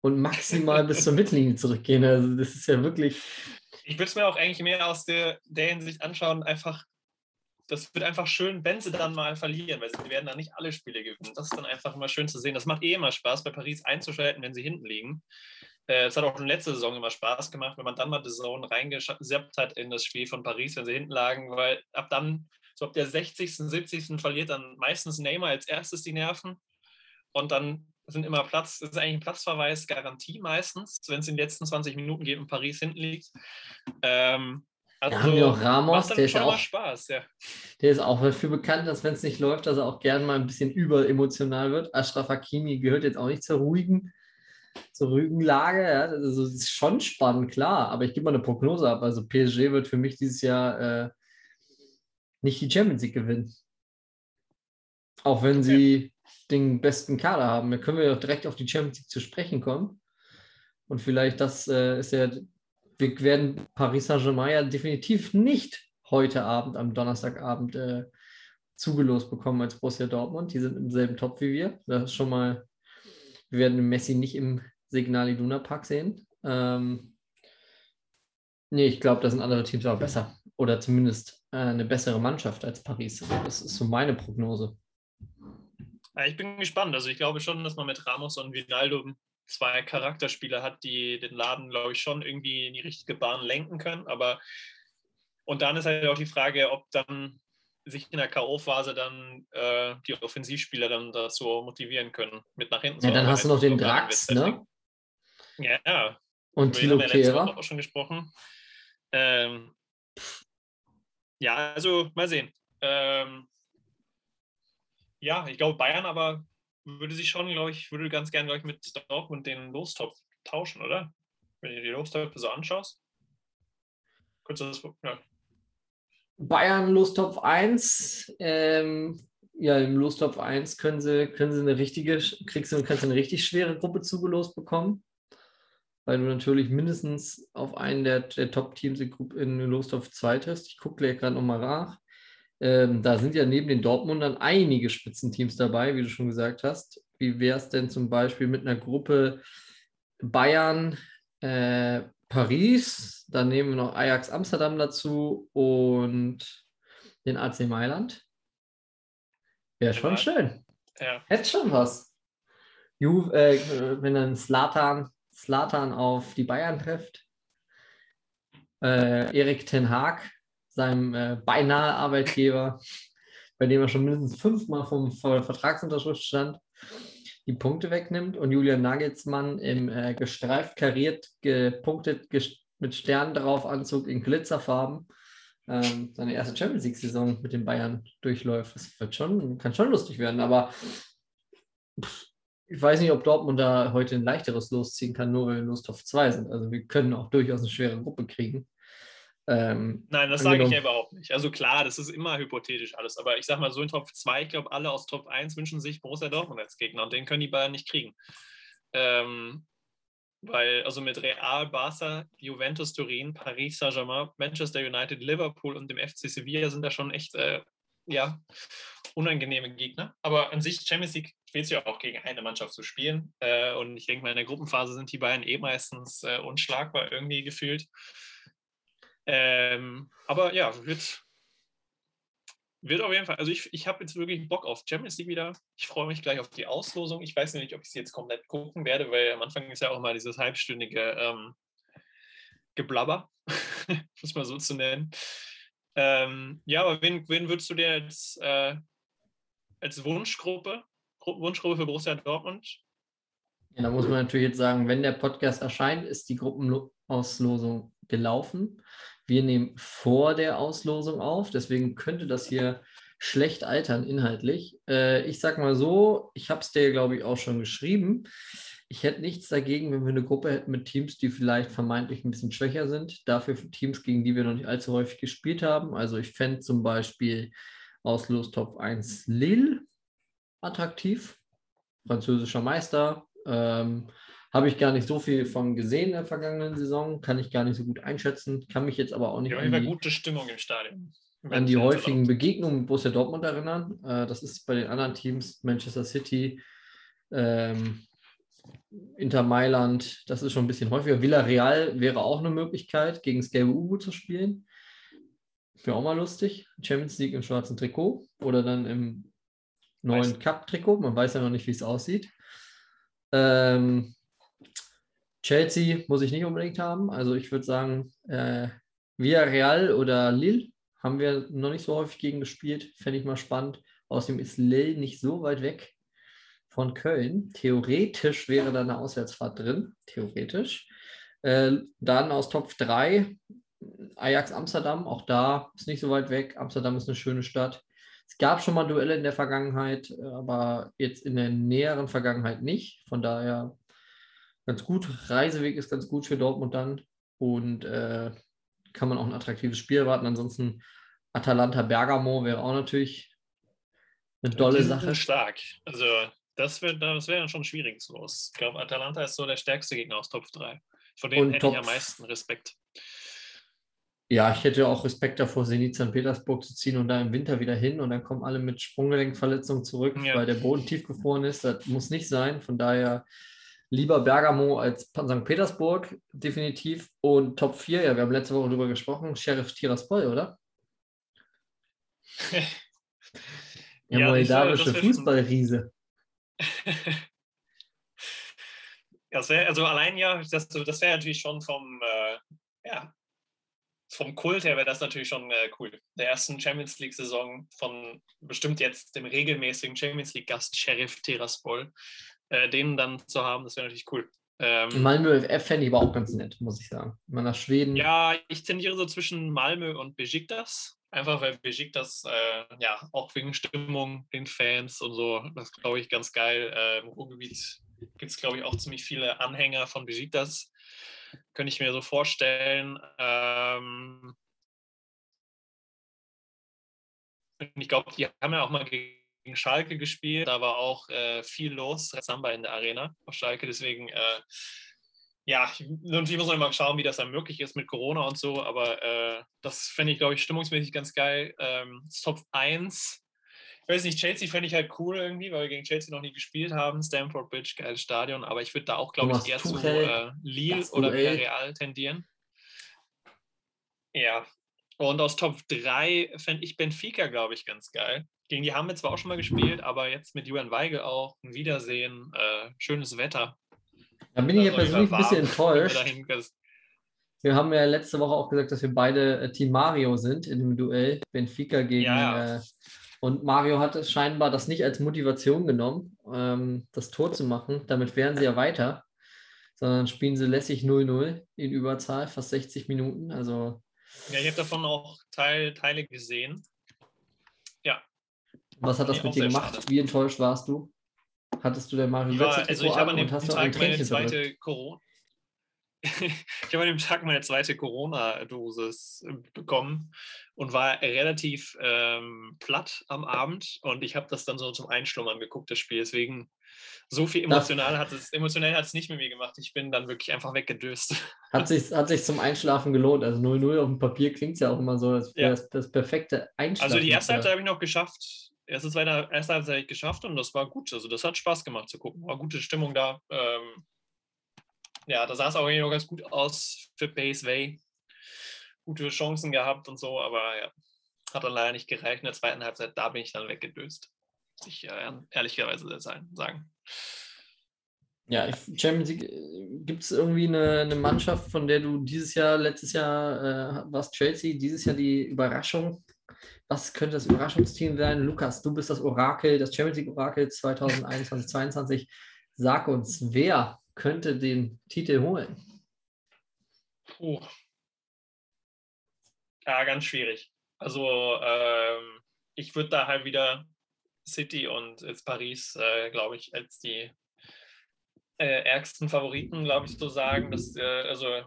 Speaker 2: und maximal bis zur Mittellinie zurückgehen. Also das ist ja wirklich.
Speaker 3: Ich würde es mir auch eigentlich mehr aus der, der Hinsicht anschauen, einfach, das wird einfach schön, wenn sie dann mal verlieren, weil sie werden dann nicht alle Spiele gewinnen. Das ist dann einfach immer schön zu sehen. Das macht eh immer Spaß, bei Paris einzuschalten, wenn sie hinten liegen. Äh, Es hat auch schon letzte Saison immer Spaß gemacht, wenn man dann mal die Zone reingesappt hat in das Spiel von Paris, wenn sie hinten lagen, weil ab dann, so ab der 60., 70. verliert dann meistens Neymar als erstes die Nerven und dann sind immer Platz, das ist eigentlich ein Platzverweis, Garantie meistens, wenn es in den letzten 20 Minuten geht und Paris hinten liegt. Ähm, also
Speaker 2: Da haben wir auch Ramos, der ist auch,
Speaker 3: Spaß, ja.
Speaker 2: der ist auch dafür bekannt, dass wenn es nicht läuft, dass er auch gern mal ein bisschen überemotional wird. Ashraf Hakimi gehört jetzt auch nicht zur ruhigen, zur ruhigen Lage. Ja. Also, das ist schon spannend, klar. Aber ich gebe mal eine Prognose ab. Also PSG wird für mich dieses Jahr äh, nicht die Champions League gewinnen. Auch wenn sie den besten Kader haben. Da können wir auch direkt auf die Champions League zu sprechen kommen. Und vielleicht das äh, ist ja, wir werden Paris Saint-Germain ja definitiv nicht heute Abend, am Donnerstagabend, äh, zugelost bekommen als Borussia Dortmund. Die sind im selben Topf wie wir. Das ist schon mal, wir werden Messi nicht im Signal Iduna Park sehen. Ähm, nee, ich glaube, da sind andere Teams auch besser. Oder zumindest äh, eine bessere Mannschaft als Paris. Das ist so meine Prognose.
Speaker 3: Ich bin gespannt. Also ich glaube schon, dass man mit Ramos und Vinaldo zwei Charakterspieler hat, die den Laden, glaube ich, schon irgendwie in die richtige Bahn lenken können. Aber und dann ist halt auch die Frage, ob dann sich in der K.O.-Phase dann äh, die Offensivspieler dann dazu motivieren können, mit nach hinten
Speaker 2: Ja, dann hast du noch den Drax, ne?
Speaker 3: Ja, ja.
Speaker 2: Und
Speaker 3: Woche
Speaker 2: Kehrer.
Speaker 3: auch schon gesprochen. Ähm, ja, also mal sehen. Ähm, ja, ich glaube, Bayern aber würde sich schon, glaube ich, würde ganz gern, glaube ich, mit Dortmund den Lostopf tauschen, oder? Wenn du die Lostöpfe so anschaust. Könntest du das, ja.
Speaker 2: Bayern Lostopf 1. Ähm, ja, im Lostopf 1 können sie, können sie eine richtige, kriegst du, kannst du eine richtig schwere Gruppe zugelost bekommen. Weil du natürlich mindestens auf einen der, der Top-Teams in, Lostopf 2 triffst. Ich gucke gleich gerade nochmal nach. Ähm, da sind ja neben den Dortmundern einige Spitzenteams dabei, wie du schon gesagt hast. Wie wäre es denn zum Beispiel mit einer Gruppe Bayern, äh, Paris, dann nehmen wir noch Ajax Amsterdam dazu und den AC Mailand. Wäre schon
Speaker 3: Ja.
Speaker 2: schön.
Speaker 3: ja.
Speaker 2: Hätte schon was. Ju, äh, wenn dann Slatan, Slatan auf die Bayern trifft. Äh, Erik Ten Haag, seinem äh, beinahe Arbeitgeber, bei dem er schon mindestens fünfmal vom Ver Vertragsunterschrift stand, die Punkte wegnimmt und Julian Nagelsmann im äh, gestreift kariert, gepunktet ges mit Sternen drauf Anzug in Glitzerfarben ähm, seine erste Champions League-Saison mit den Bayern durchläuft. Das wird schon, kann schon lustig werden, aber pff, ich weiß nicht, ob Dortmund da heute ein leichteres losziehen kann, nur weil wir Lust auf zwei sind. Also wir können auch durchaus eine schwere Gruppe kriegen. Ähm,
Speaker 3: Nein, das sage ich
Speaker 2: Angenommen-
Speaker 3: ja überhaupt nicht. Also klar, das ist immer hypothetisch alles. Aber ich sage mal, so in Top 2, ich glaube, alle aus Top 1 wünschen sich Borussia Dortmund als Gegner und den können die Bayern nicht kriegen. Ähm, weil, also mit Real, Barca, Juventus, Turin, Paris Saint-Germain, Manchester United, Liverpool und dem FC Sevilla sind da schon echt, äh, ja, unangenehme Gegner. Aber an sich, Champions League spielst du ja auch gegen eine Mannschaft zu spielen. Äh, und ich denke mal, in der Gruppenphase sind die Bayern eh meistens äh, unschlagbar irgendwie gefühlt. Ähm, aber ja, wird, wird auf jeden Fall. Also ich, ich habe jetzt wirklich Bock auf Champions League wieder. Ich freue mich gleich auf die Auslosung. Ich weiß nicht, ob ich sie jetzt komplett gucken werde, weil am Anfang ist ja auch mal dieses halbstündige ähm, Geblabber. muss man so zu nennen. Ähm, ja, aber wen, wen würdest du dir als, äh, als Wunschgruppe, Wunschgruppe für Borussia Dortmund?
Speaker 2: Ja, da muss man natürlich jetzt sagen, wenn der Podcast erscheint, ist die Gruppenauslosung gelaufen. Wir nehmen vor der Auslosung auf, deswegen könnte das hier schlecht altern inhaltlich. Äh, ich sag mal so, ich habe es dir, glaube ich, auch schon geschrieben. Ich hätte nichts dagegen, wenn wir eine Gruppe hätten mit Teams, die vielleicht vermeintlich ein bisschen schwächer sind. Dafür Teams, gegen die wir noch nicht allzu häufig gespielt haben. Also ich fände zum Beispiel aus Top 1 Lille attraktiv. Französischer Meister. Ähm, habe ich gar nicht so viel von gesehen in der vergangenen Saison, kann ich gar nicht so gut einschätzen, kann mich jetzt aber auch nicht
Speaker 3: ja, an die, gute Stimmung im Stadion.
Speaker 2: An die häufigen Begegnungen mit Borussia Dortmund erinnern. Äh, das ist bei den anderen Teams Manchester City, ähm, Inter Mailand, das ist schon ein bisschen häufiger. Villarreal wäre auch eine Möglichkeit, gegen das gelbe Ubu zu spielen. Wäre auch mal lustig. Champions League im schwarzen Trikot oder dann im neuen Cup-Trikot. Man weiß ja noch nicht, wie es aussieht. Ähm, Chelsea muss ich nicht unbedingt haben. Also ich würde sagen, äh, Villarreal oder Lille haben wir noch nicht so häufig gegen gespielt. Fände ich mal spannend. Außerdem ist Lille nicht so weit weg von Köln. Theoretisch wäre da eine Auswärtsfahrt drin, theoretisch. Äh, dann aus Top 3 Ajax Amsterdam, auch da ist nicht so weit weg. Amsterdam ist eine schöne Stadt. Es gab schon mal Duelle in der Vergangenheit, aber jetzt in der näheren Vergangenheit nicht. Von daher ganz gut. Reiseweg ist ganz gut für Dortmund dann und äh, kann man auch ein attraktives Spiel erwarten. Ansonsten Atalanta Bergamo wäre auch natürlich eine tolle Sache.
Speaker 3: Stark. Also das, das wäre dann schon schwierig los. Ich glaube, Atalanta ist so der stärkste Gegner aus Top 3. Von denen Und hätte Top, ich am meisten Respekt.
Speaker 2: Ja, ich hätte auch Respekt davor, Zenit St. Petersburg zu ziehen und da im Winter wieder hin und dann kommen alle mit Sprunggelenkverletzungen zurück, ja. weil der Boden tiefgefroren ist. Das muss nicht sein. Von daher lieber Bergamo als St. Petersburg, definitiv. Und Top 4, ja, wir haben letzte Woche darüber gesprochen, Sheriff Tiraspol, oder? Der ja, moldawische Fußballriese.
Speaker 3: das wär, also allein ja, das, das wäre natürlich schon vom, äh, ja, vom Kult her wäre das natürlich schon äh, cool. Der ersten Champions League-Saison von bestimmt jetzt dem regelmäßigen Champions League-Gast Sheriff Tiraspol, äh, den dann zu haben, das wäre natürlich cool.
Speaker 2: Ähm, Malmö FF fände ich aber auch ganz nett, muss ich sagen. Mal nach Schweden.
Speaker 3: Ja, ich tendiere so zwischen Malmö und Besiktas. Einfach weil Besiktas, äh, ja, auch wegen Stimmung, den Fans und so, das glaube ich ganz geil. Äh, Im Ruhrgebiet gibt es, glaube ich, auch ziemlich viele Anhänger von Besiktas. Könnte ich mir so vorstellen. Ähm, ich glaube, die haben ja auch mal gegen Schalke gespielt. Da war auch äh, viel los, Samba in der Arena auf Schalke. Deswegen äh, ja, irgendwie muss man mal schauen, wie das dann möglich ist mit Corona und so, aber äh, das fände ich, glaube ich, stimmungsmäßig ganz geil. Ähm, Top 1. Ich weiß nicht, Chelsea fände ich halt cool irgendwie, weil wir gegen Chelsea noch nie gespielt haben. Stamford Bridge, geiles Stadion, aber ich würde da auch, glaube ich, eher zu äh, Lille oder Real tendieren. Ja. Und aus Top 3 fände ich Benfica, glaube ich, ganz geil. Gegen die haben wir zwar auch schon mal gespielt, aber jetzt mit Julian Weigel auch ein Wiedersehen, äh, schönes Wetter.
Speaker 2: Da bin ich ja persönlich ein bisschen enttäuscht. Wir haben ja letzte Woche auch gesagt, dass wir beide äh, Team Mario sind in dem Duell Benfica gegen. Ja. Äh, und Mario hat es scheinbar das nicht als Motivation genommen, ähm, das Tor zu machen. Damit wären sie ja weiter. Sondern spielen sie lässig 0-0 in Überzahl, fast 60 Minuten. Also.
Speaker 3: Ja, ich habe davon auch Teil, Teile gesehen.
Speaker 2: Was hat das mit dir gemacht? Schade. Wie enttäuscht warst du? Hattest du denn Mario
Speaker 3: ja, also ich habe an dem Tag meine zweite Corona. ich habe an dem Tag meine zweite Corona-Dosis bekommen und war relativ ähm, platt am Abend und ich habe das dann so zum Einschlummern geguckt, das Spiel. Deswegen so viel emotional hat es, emotionell hat es nicht mit mir gemacht. Ich bin dann wirklich einfach weggedöst.
Speaker 2: Hat sich, hat sich zum Einschlafen gelohnt. Also 0-0 auf dem Papier klingt ja auch immer so, als wäre ja. das, das perfekte Einschlafen.
Speaker 3: Also die erste Halbzeit habe ich noch geschafft erste, zweite, erste Halbzeit geschafft und das war gut. Also das hat Spaß gemacht zu gucken. War gute Stimmung da. Ähm, ja, da sah es auch noch ganz gut aus für Base Way. Gute Chancen gehabt und so, aber ja, hat dann leider nicht gereicht. In der zweiten Halbzeit, da bin ich dann weggedöst. Ich äh, ehrlicherweise sagen.
Speaker 2: Ja, Champions League, gibt es irgendwie eine, eine Mannschaft, von der du dieses Jahr, letztes Jahr äh, warst Chelsea, dieses Jahr die Überraschung? Was könnte das Überraschungsteam sein? Lukas, du bist das Orakel, das Champions League Orakel 2021, 2022. Sag uns, wer könnte den Titel holen?
Speaker 3: Puh. Ja, ganz schwierig. Also ähm, ich würde da halt wieder City und jetzt Paris, äh, glaube ich, als die äh, ärgsten Favoriten, glaube ich, so sagen. Dass, äh, also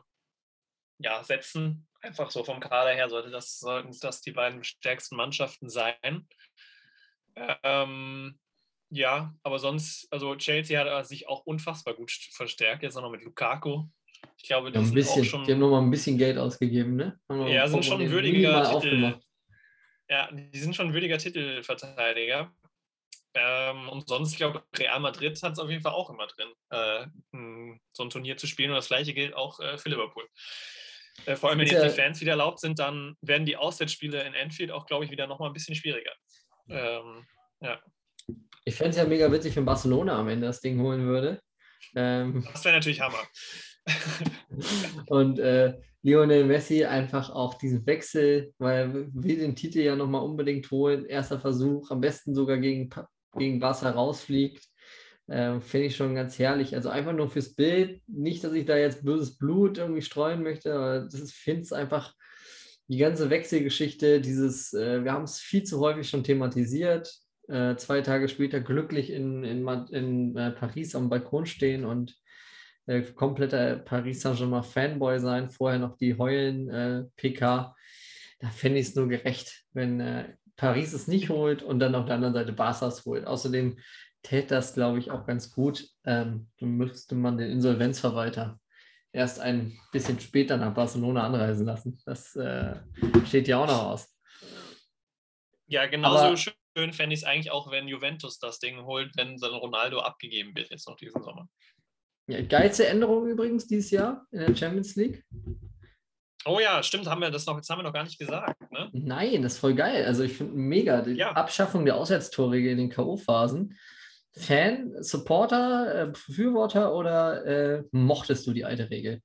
Speaker 3: ja, setzen. Einfach so vom Kader her sollte das, sollten das die beiden stärksten Mannschaften sein. Ähm, ja, aber sonst, also Chelsea hat äh, sich auch unfassbar gut st- verstärkt, jetzt auch noch mit Lukaku. Ich glaube,
Speaker 2: Die haben,
Speaker 3: die
Speaker 2: ein bisschen,
Speaker 3: auch schon.
Speaker 2: die haben nochmal ein bisschen Geld ausgegeben, ne?
Speaker 3: Ja, sind schon würdiger Titel. Ja, die sind schon ein würdiger Titelverteidiger. Ähm, und sonst, ich glaube, Real Madrid hat es auf jeden Fall auch immer drin, äh, so ein Turnier zu spielen. Und das gleiche gilt auch äh, für Liverpool. Äh, vor allem, wenn jetzt die Fans wieder erlaubt sind, dann werden die Auswärtsspiele in Anfield auch, glaube ich, wieder nochmal ein bisschen schwieriger. Ähm, ja,
Speaker 2: Ich fände es ja mega witzig, wenn Barcelona am Ende das Ding holen würde. Ähm,
Speaker 3: das wäre natürlich Hammer.
Speaker 2: und äh, Lionel Messi einfach auch diesen Wechsel, weil er will den Titel ja nochmal unbedingt holen. Erster Versuch, am besten sogar gegen, gegen Barca rausfliegt. Ähm, Finde ich schon ganz herrlich. Also einfach nur fürs Bild. Nicht, dass ich da jetzt böses Blut irgendwie streuen möchte, aber das finde es einfach die ganze Wechselgeschichte, dieses, äh, wir haben es viel zu häufig schon thematisiert. Äh, zwei Tage später glücklich in, in, in äh, Paris am Balkon stehen und äh, kompletter Paris Saint-Germain Fanboy sein, vorher noch die Heulen äh, PK. Da fände ich es nur gerecht, wenn äh, Paris es nicht holt und dann auf der anderen Seite Barca es holt. Außerdem täte das, glaube ich, auch ganz gut. Ähm, dann müsste man den Insolvenzverwalter erst ein bisschen später nach Barcelona anreisen lassen. Das äh, steht ja auch noch aus.
Speaker 3: Ja, genauso
Speaker 2: Aber-
Speaker 3: schön fände ich es eigentlich auch, wenn Juventus das Ding holt, wenn dann Ronaldo abgegeben wird jetzt noch diesen Sommer.
Speaker 2: Ja, geilste Änderung übrigens dieses Jahr in der Champions League.
Speaker 3: Oh ja, stimmt, haben wir das noch, das haben wir noch gar nicht gesagt. Ne?
Speaker 2: Nein, das ist voll geil. Also ich finde mega die
Speaker 3: Ja.
Speaker 2: Abschaffung der Auswärtstore in den K.O.-Phasen. Fan, Supporter, äh, Befürworter oder äh, mochtest du die alte Regel?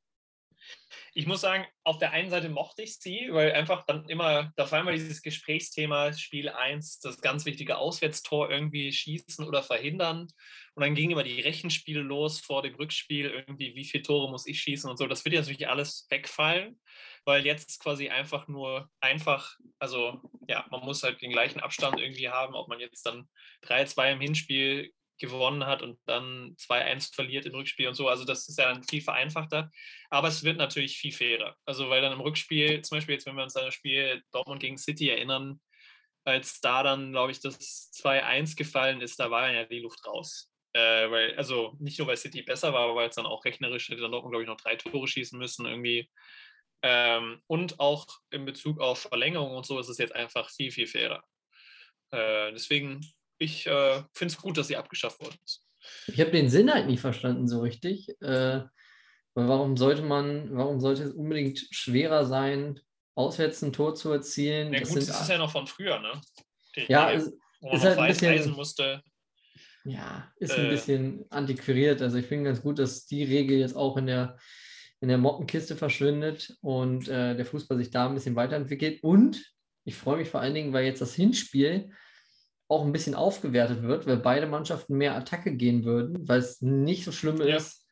Speaker 3: Ich muss sagen, auf der einen Seite mochte ich sie, weil einfach dann immer, da war immer dieses Gesprächsthema, Spiel 1, das ganz wichtige Auswärtstor irgendwie schießen oder verhindern. Und dann gingen immer die Rechenspiele los vor dem Rückspiel, irgendwie, wie viele Tore muss ich schießen und so. Das wird jetzt natürlich alles wegfallen, weil jetzt quasi einfach nur einfach, also ja, man muss halt den gleichen Abstand irgendwie haben, ob man jetzt dann 3-2 im Hinspiel gewonnen hat und dann 2-1 verliert im Rückspiel und so. Also das ist ja dann viel vereinfachter. Aber es wird natürlich viel fairer. Also weil dann im Rückspiel, zum Beispiel jetzt, wenn wir uns an das Spiel Dortmund gegen City erinnern, als da dann, glaube ich, das 2-1 gefallen ist, da war ja die Luft raus. Äh, weil, also nicht nur, weil City besser war, aber weil es dann auch rechnerisch hätte dann Dortmund, glaube ich, noch drei Tore schießen müssen irgendwie. Ähm, und auch in Bezug auf Verlängerung und so ist es jetzt einfach viel, viel fairer. Äh, deswegen, ich äh, finde es gut, dass sie abgeschafft worden ist.
Speaker 2: Ich habe den Sinn halt nie verstanden so richtig. Äh, warum sollte man, warum sollte es unbedingt schwerer sein, auswärts ein Tor zu erzielen?
Speaker 3: Ja,
Speaker 2: Das
Speaker 3: gut, das ist ja noch von früher, ne? Die
Speaker 2: ja,
Speaker 3: Regel,
Speaker 2: es,
Speaker 3: wo man
Speaker 2: ist halt ein bisschen-
Speaker 3: reisen musste.
Speaker 2: Ja, ist ein
Speaker 3: Äh.
Speaker 2: bisschen antiquiert. Also ich finde ganz gut, dass die Regel jetzt auch in der, in der Mottenkiste verschwindet und äh, der Fußball sich da ein bisschen weiterentwickelt. Und ich freue mich vor allen Dingen, weil jetzt das Hinspiel auch ein bisschen aufgewertet wird, weil beide Mannschaften mehr Attacke gehen würden, weil es nicht so schlimm
Speaker 3: Ja.
Speaker 2: ist,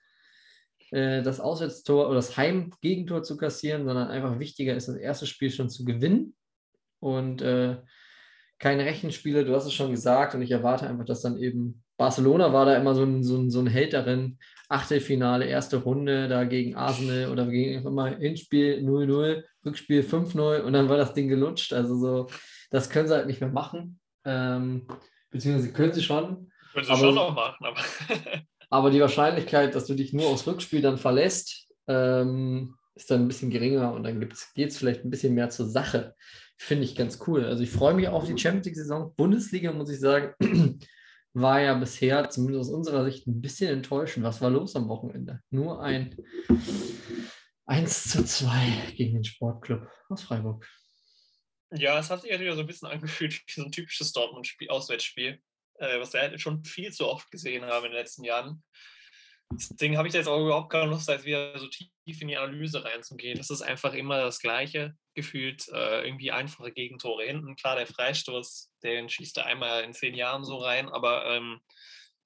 Speaker 2: äh, das Auswärtstor oder das Heimgegentor zu kassieren, sondern einfach wichtiger ist, das erste Spiel schon zu gewinnen. Und äh, keine Rechenspiele, du hast es schon gesagt, und ich erwarte einfach, dass dann eben Barcelona war da immer so ein, so ein, so ein Held darin. Achtelfinale, erste Runde, da gegen Arsenal oder gegen immer Hinspiel 0-0, Rückspiel 5-0 und dann war das Ding gelutscht. Also so, das können sie halt nicht mehr machen. Ähm, beziehungsweise können sie schon,
Speaker 3: Können sie
Speaker 2: Aber-
Speaker 3: schon noch machen, aber
Speaker 2: aber die Wahrscheinlichkeit, dass du dich nur aufs Rückspiel dann verlässt, ähm, ist dann ein bisschen geringer und dann geht es vielleicht ein bisschen mehr zur Sache. Finde ich ganz cool. Also ich freue mich auf die Champions League-Saison. Bundesliga, muss ich sagen, war ja bisher, zumindest aus unserer Sicht, ein bisschen enttäuschend. Was war los am Wochenende? Nur ein 1 zu 2 gegen den Sportclub aus Freiburg.
Speaker 3: Ja, es hat sich ja wieder so ein bisschen angefühlt wie so ein typisches Dortmund-Spiel, Auswärtsspiel, äh, was wir halt schon viel zu oft gesehen haben in den letzten Jahren. Deswegen habe ich jetzt auch überhaupt keine Lust, jetzt wieder so tief in die Analyse reinzugehen. Das ist einfach immer das Gleiche gefühlt. Äh, irgendwie einfache Gegentore hinten. Klar, der Freistoß, den schießt er einmal in zehn Jahren so rein, aber ähm,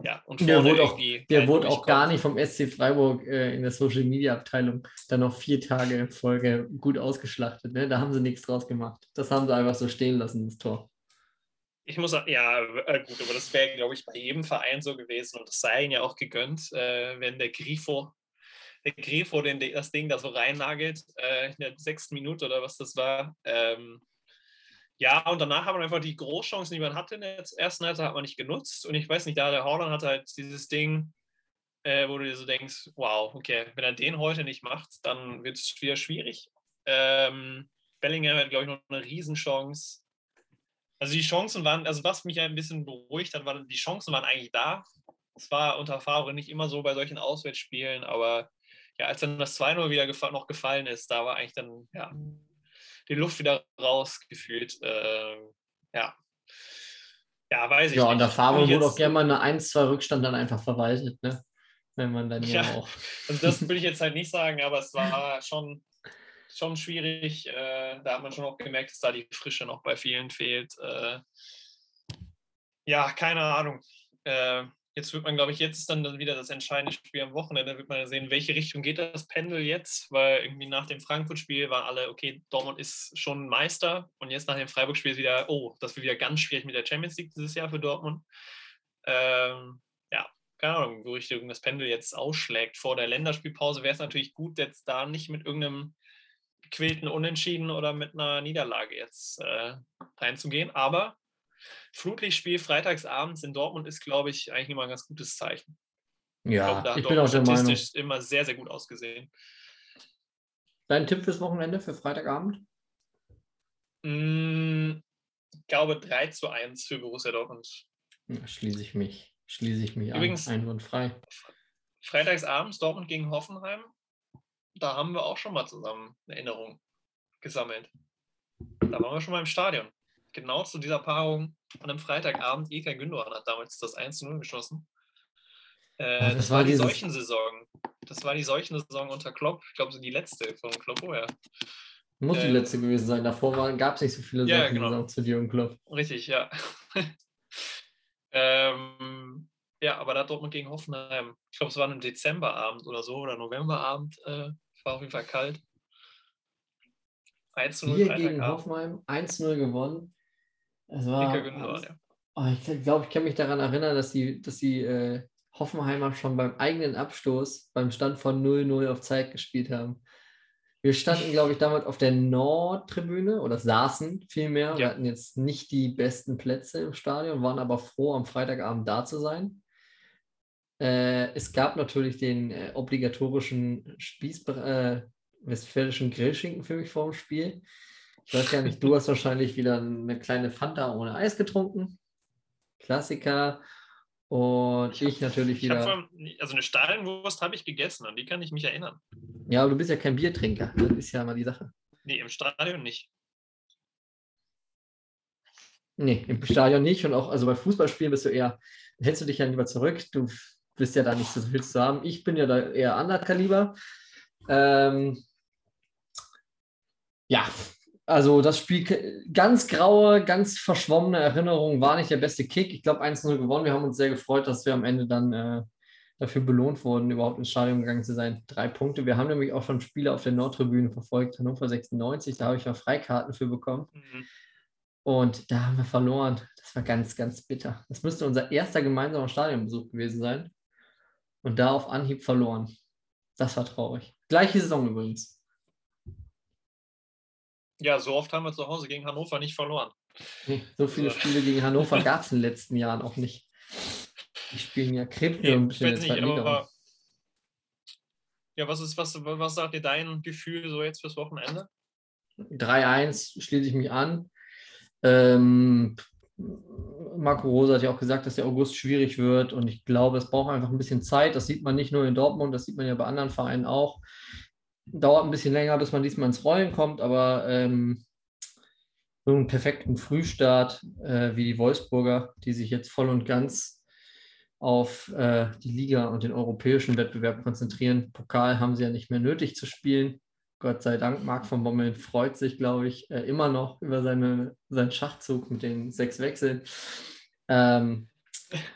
Speaker 3: ja, und
Speaker 2: Der wurde auch, der wurde auch gar nicht vom SC Freiburg äh, in der Social Media Abteilung dann noch vier Tage in Folge gut ausgeschlachtet. Ne? Da haben sie nichts draus gemacht. Das haben sie einfach so stehen lassen, das Tor.
Speaker 3: Ich muss sagen, ja, äh, gut, aber das wäre, glaube ich, bei jedem Verein so gewesen und das sei ihnen ja auch gegönnt, äh, wenn der Grifo, der Grifo den, das Ding da so reinnagelt, äh, in der sechsten Minute oder was das war. Ähm, ja, und danach hat man einfach die Großchancen, die man hatte in der ersten Halbzeit, hat man nicht genutzt. Und ich weiß nicht, da der Horland hat halt dieses Ding, äh, wo du dir so denkst, wow, okay, wenn er den heute nicht macht, dann wird es wieder schwierig. Ähm, Bellingham hat, glaube ich, noch eine Riesenchance. Also die Chancen waren, also was mich ein bisschen beruhigt hat, waren, die Chancen waren eigentlich da. Es war unter Favre nicht immer so bei solchen Auswärtsspielen, aber ja, als dann das 2-0 wieder gefa noch gefallen ist, da war eigentlich dann, ja, die Luft wieder rausgefühlt. Ähm, ja. Ja, weiß ich
Speaker 2: Ja,
Speaker 3: nicht.
Speaker 2: und der Favre wurde auch gerne mal eine 1-2 Rückstand dann einfach verwaltet, ne? Wenn man dann ja,
Speaker 3: Ja.
Speaker 2: auch.
Speaker 3: Also das will ich jetzt halt nicht sagen, aber es war schon, schon schwierig. Äh, da hat man schon auch gemerkt, dass da die Frische noch bei vielen fehlt. Äh, ja, keine Ahnung. Äh, jetzt wird man, glaube ich, jetzt ist dann wieder das entscheidende Spiel am Wochenende. Da wird man sehen, welche Richtung geht das Pendel jetzt, weil irgendwie nach dem Frankfurt-Spiel waren alle, okay, Dortmund ist schon Meister und jetzt nach dem Freiburg-Spiel ist wieder, oh, das wird wieder ganz schwierig mit der Champions League dieses Jahr für Dortmund. Ähm, ja, keine Ahnung, wo Richtung das Pendel jetzt ausschlägt. Vor der Länderspielpause wäre es natürlich gut, jetzt da nicht mit irgendeinem gequälten Unentschieden oder mit einer Niederlage jetzt äh, reinzugehen. Aber Flutlichtspiel freitagsabends in Dortmund ist, glaube ich, eigentlich immer ein ganz gutes Zeichen. Ich
Speaker 2: Ja,
Speaker 3: glaube, da
Speaker 2: ich bin auch der Meinung.
Speaker 3: immer sehr, sehr gut ausgesehen.
Speaker 2: Dein Tipp fürs Wochenende, für Freitagabend?
Speaker 3: Mm, Ich glaube 3 zu 1 für Borussia Dortmund.
Speaker 2: Ja, schließe ich mich. Schließe ich mich
Speaker 3: Übrigens-
Speaker 2: an. Einwandfrei.
Speaker 3: Freitagsabends Dortmund gegen Hoffenheim. Da haben wir auch schon mal zusammen Erinnerungen gesammelt. Da waren wir schon mal im Stadion. Genau zu dieser Paarung an einem Freitagabend. Ilkay Gündogan hat damals das 1 zu 0 geschossen. Äh,
Speaker 2: das
Speaker 3: das,
Speaker 2: war
Speaker 3: war die Seuchensaison. Das war die Seuchensaison unter Klopp. Ich glaube, so die letzte von Klopp vorher.
Speaker 2: Muss die
Speaker 3: Ähm,
Speaker 2: letzte gewesen sein. Davor gab es nicht so viele
Speaker 3: Ja,
Speaker 2: Sachen
Speaker 3: genau.
Speaker 2: zu Jürgen Klopp.
Speaker 3: Richtig, ja. ähm, ja, aber da hat Dortmund gegen Hoffenheim. Ich glaube, es war ein Dezemberabend oder so oder Novemberabend. Äh, war auf jeden Fall kalt. 1 zu 0
Speaker 2: Wir gegen. Hoffenheim 1-0 gewonnen. Es war,
Speaker 3: Gündogan, ja.
Speaker 2: Oh, ich glaube, ich kann mich daran erinnern, dass die, dass die äh, Hoffenheimer schon beim eigenen Abstoß beim Stand von 0-0 auf Zeit gespielt haben. Wir standen, glaube ich, damals auf der Nordtribüne oder saßen vielmehr. Wir
Speaker 3: Ja.
Speaker 2: hatten jetzt nicht die besten Plätze im Stadion, waren aber froh, am Freitagabend da zu sein. Äh, es gab natürlich den äh, obligatorischen Spieß, äh, westfälischen Grillschinken für mich vor dem Spiel. Ich weiß gar nicht, du hast wahrscheinlich wieder eine kleine Fanta ohne Eis getrunken. Klassiker. Und ich, natürlich
Speaker 3: Ich
Speaker 2: wieder.
Speaker 3: vor also eine Stadionwurst habe ich gegessen, an die kann ich mich erinnern.
Speaker 2: Ja, aber du bist ja kein Biertrinker. Das ist ja mal die Sache.
Speaker 3: Nee, im Stadion nicht.
Speaker 2: Nee, im Stadion nicht. Und auch, also bei Fußballspielen bist du eher, hältst du dich ja lieber zurück. Du bist ja da nicht so viel zu haben. Ich bin ja da eher anderer Kaliber. Ähm, ja, also das Spiel, ganz graue, ganz verschwommene Erinnerung, war nicht der beste Kick. Ich glaube, 1-0 gewonnen. Wir haben uns sehr gefreut, dass wir am Ende dann äh, dafür belohnt wurden, überhaupt ins Stadion gegangen zu sein. Drei Punkte. Wir haben nämlich auch schon Spiele auf der Nordtribüne verfolgt, Hannover 96, da habe ich mal Freikarten für bekommen.
Speaker 3: Mhm.
Speaker 2: Und da haben wir verloren. Das war ganz, ganz bitter. Das müsste unser erster gemeinsamer Stadionbesuch gewesen sein. Und da auf Anhieb verloren. Das war traurig. Gleiche Saison übrigens.
Speaker 3: Ja, so oft haben wir zu Hause gegen Hannover nicht verloren.
Speaker 2: Nee, so viele
Speaker 3: So.
Speaker 2: Spiele gegen Hannover gab es in den letzten Jahren auch nicht. Die spielen ja Krebs
Speaker 3: Nee,
Speaker 2: ein
Speaker 3: ich
Speaker 2: bisschen in
Speaker 3: weiß
Speaker 2: der
Speaker 3: nicht,
Speaker 2: zweiten Liga.
Speaker 3: aber ja, was ist, was, was sagt dir dein Gefühl so jetzt fürs Wochenende?
Speaker 2: 3-1 schließe ich mich an. Ähm, Marco Rosa hat ja auch gesagt, dass der August schwierig wird und ich glaube, es braucht einfach ein bisschen Zeit. Das sieht man nicht nur in Dortmund, das sieht man ja bei anderen Vereinen auch. Dauert ein bisschen länger, bis man diesmal ins Rollen kommt, aber ähm, so einen perfekten Frühstart äh, wie die Wolfsburger, die sich jetzt voll und ganz auf äh, die Liga und den europäischen Wettbewerb konzentrieren. Pokal haben sie ja nicht mehr nötig zu spielen. Gott sei Dank, Marc von Bommel freut sich, glaube ich, äh, immer noch über seine, seinen Schachzug mit den sechs Wechseln. Ähm,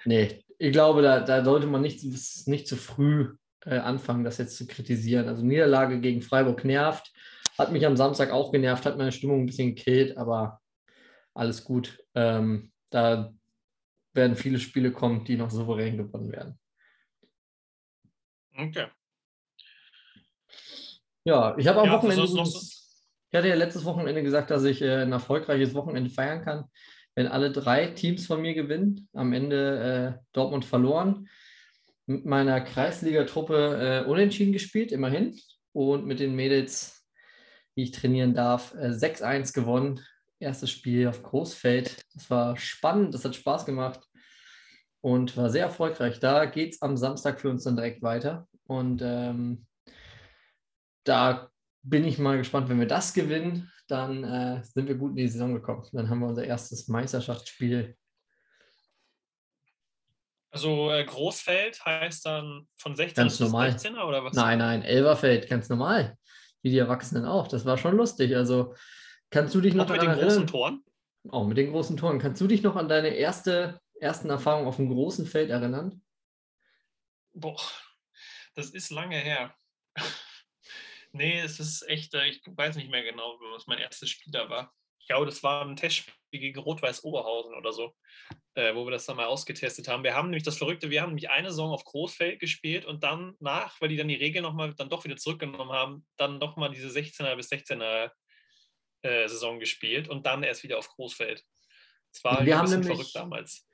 Speaker 2: nee, ich glaube, da, da sollte man nicht, nicht zu früh äh, anfangen, das jetzt zu kritisieren. Also Niederlage gegen Freiburg nervt, hat mich am Samstag auch genervt, hat meine Stimmung ein bisschen gekillt, aber alles gut. Ähm, da werden viele Spiele kommen, die noch souverän gewonnen werden.
Speaker 3: Okay.
Speaker 2: Ja, ich habe am
Speaker 3: Ja,
Speaker 2: Wochenende.
Speaker 3: noch
Speaker 2: übrigens- Ich hatte ja letztes Wochenende gesagt, dass ich äh, ein erfolgreiches Wochenende feiern kann, wenn alle drei Teams von mir gewinnen. Am Ende äh, Dortmund verloren. Mit meiner Kreisligatruppe äh, unentschieden gespielt, immerhin. Und mit den Mädels, die ich trainieren darf, äh, 6-1 gewonnen. Erstes Spiel auf Großfeld. Das war spannend, das hat Spaß gemacht und war sehr erfolgreich. Da geht es am Samstag für uns dann direkt weiter. Und ähm, da bin ich mal gespannt, wenn wir das gewinnen, dann äh, sind wir gut in die Saison gekommen. Dann haben wir unser erstes Meisterschaftsspiel.
Speaker 3: Also äh, Großfeld heißt dann von 16
Speaker 2: Ganz
Speaker 3: bis
Speaker 2: normal.
Speaker 3: 16er oder was?
Speaker 2: Nein, nein, Elverfeld, ganz normal. Wie die Erwachsenen auch. Das war schon lustig. Also kannst du dich noch
Speaker 3: Auch mit den großen
Speaker 2: erinnern?
Speaker 3: Toren?
Speaker 2: Auch mit den großen Toren. Kannst du dich noch an deine erste, ersten Erfahrungen auf dem großen Feld erinnern?
Speaker 3: Boah, das ist lange her. nee, es ist echt, äh, ich weiß nicht mehr genau, was mein erstes Spiel da war. Ich glaube, das war ein Testspiel gegen Rot-Weiß Oberhausen oder so, äh, wo wir das dann mal ausgetestet haben. Wir haben nämlich das Verrückte, wir haben nämlich eine Saison auf Großfeld gespielt und dann nach, weil die dann die Regeln nochmal dann doch wieder zurückgenommen haben, dann doch mal diese 16er bis 16er äh, Saison gespielt und dann erst wieder auf Großfeld. Das war
Speaker 2: Wir
Speaker 3: ein
Speaker 2: haben
Speaker 3: bisschen
Speaker 2: nämlich-
Speaker 3: verrückt damals.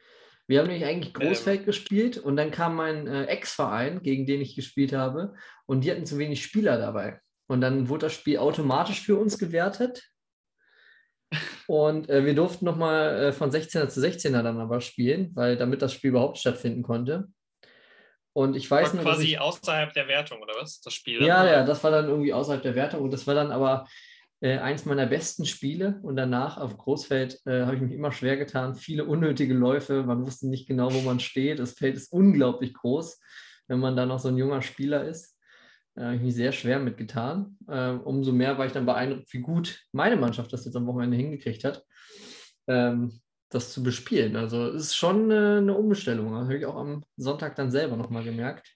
Speaker 2: Wir haben nämlich eigentlich
Speaker 3: Ähm.
Speaker 2: Großfeld gespielt und dann kam mein äh, Ex-Verein, gegen den ich gespielt habe, und die hatten zu wenig Spieler dabei. Und dann wurde das Spiel automatisch für uns gewertet. Und äh, wir durften nochmal äh, von 16er zu 16er dann aber spielen, weil damit das Spiel überhaupt stattfinden konnte. Und ich weiß
Speaker 3: War
Speaker 2: nur,
Speaker 3: quasi
Speaker 2: ich,
Speaker 3: außerhalb der Wertung, oder was? Das Spiel.
Speaker 2: ja, ja, das war dann irgendwie außerhalb der Wertung und das war dann aber äh, eins meiner besten Spiele und danach auf Großfeld äh, habe ich mich immer schwer getan. Viele unnötige Läufe, man wusste nicht genau, wo man steht. Das Feld ist unglaublich groß, wenn man da noch so ein junger Spieler ist. Da habe ich mich sehr schwer mitgetan. Äh, umso mehr war ich dann beeindruckt, wie gut meine Mannschaft das jetzt am Wochenende hingekriegt hat, ähm, das zu bespielen. Also es ist schon äh, eine Umbestellung. Das habe ich auch am Sonntag dann selber nochmal gemerkt.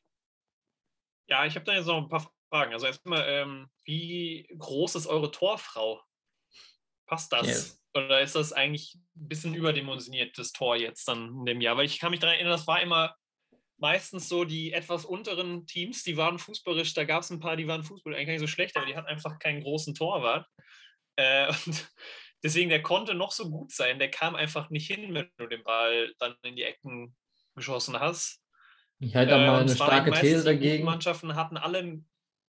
Speaker 3: Ja, ich habe da jetzt noch ein paar Fragen. Also erstmal, ähm, wie groß ist eure Torfrau? Passt das?
Speaker 2: Yes.
Speaker 3: Oder ist das eigentlich ein bisschen überdimensioniert, das Tor jetzt dann in dem Jahr? Weil ich kann mich daran erinnern, das war immer meistens so die etwas unteren Teams, die waren fußballisch, da gab es ein paar, die waren fußballisch eigentlich gar nicht so schlecht, aber die hatten einfach keinen großen Torwart. Äh, und deswegen, der konnte noch so gut sein, der kam einfach nicht hin, wenn du den Ball dann in die Ecken geschossen hast.
Speaker 2: Ich halte da
Speaker 3: Äh,
Speaker 2: mal
Speaker 3: und
Speaker 2: eine starke These
Speaker 3: die
Speaker 2: dagegen.
Speaker 3: Mannschaften hatten alle,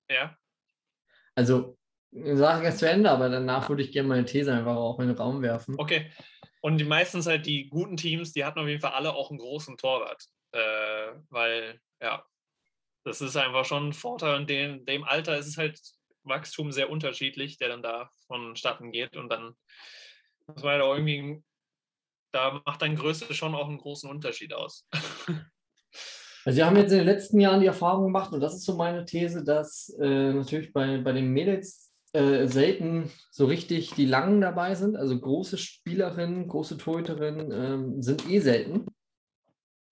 Speaker 3: ja,
Speaker 2: Also, sage ich erst zu Ende, aber danach würde ich gerne meine These einfach auch in den Raum werfen.
Speaker 3: Okay. Und die meistens halt die guten Teams, die hatten auf jeden Fall alle auch einen großen Torwart. Äh, weil, ja, das ist einfach schon ein Vorteil. In dem Alter ist es halt Wachstum sehr unterschiedlich, der dann da vonstatten geht. Und dann muss man halt auch irgendwie, da macht dann Größe schon auch einen großen Unterschied aus.
Speaker 2: Also wir haben jetzt in den letzten Jahren die Erfahrung gemacht, und das ist so meine These, dass äh, natürlich bei, bei den Mädels äh, selten so richtig die Langen dabei sind. Also große Spielerinnen, große Torhüterinnen ähm, sind eh selten.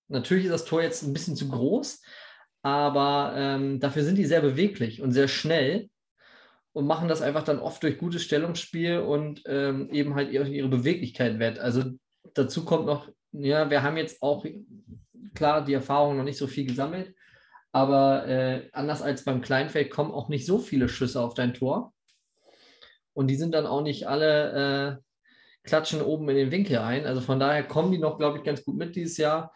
Speaker 2: Natürlich ist das Tor jetzt ein bisschen zu groß, aber ähm, dafür sind die sehr beweglich und sehr schnell und machen das einfach dann oft durch gutes Stellungsspiel und ähm, eben halt ihre, Beweglichkeit wett. Also dazu kommt noch, ja, wir haben jetzt auch klar die Erfahrung noch nicht so viel gesammelt, aber äh, anders als beim Kleinfeld kommen auch nicht so viele Schüsse auf dein Tor. Und die sind dann auch nicht alle äh, klatschen oben in den Winkel ein. Also von daher kommen die noch, glaube ich, ganz gut mit dieses Jahr.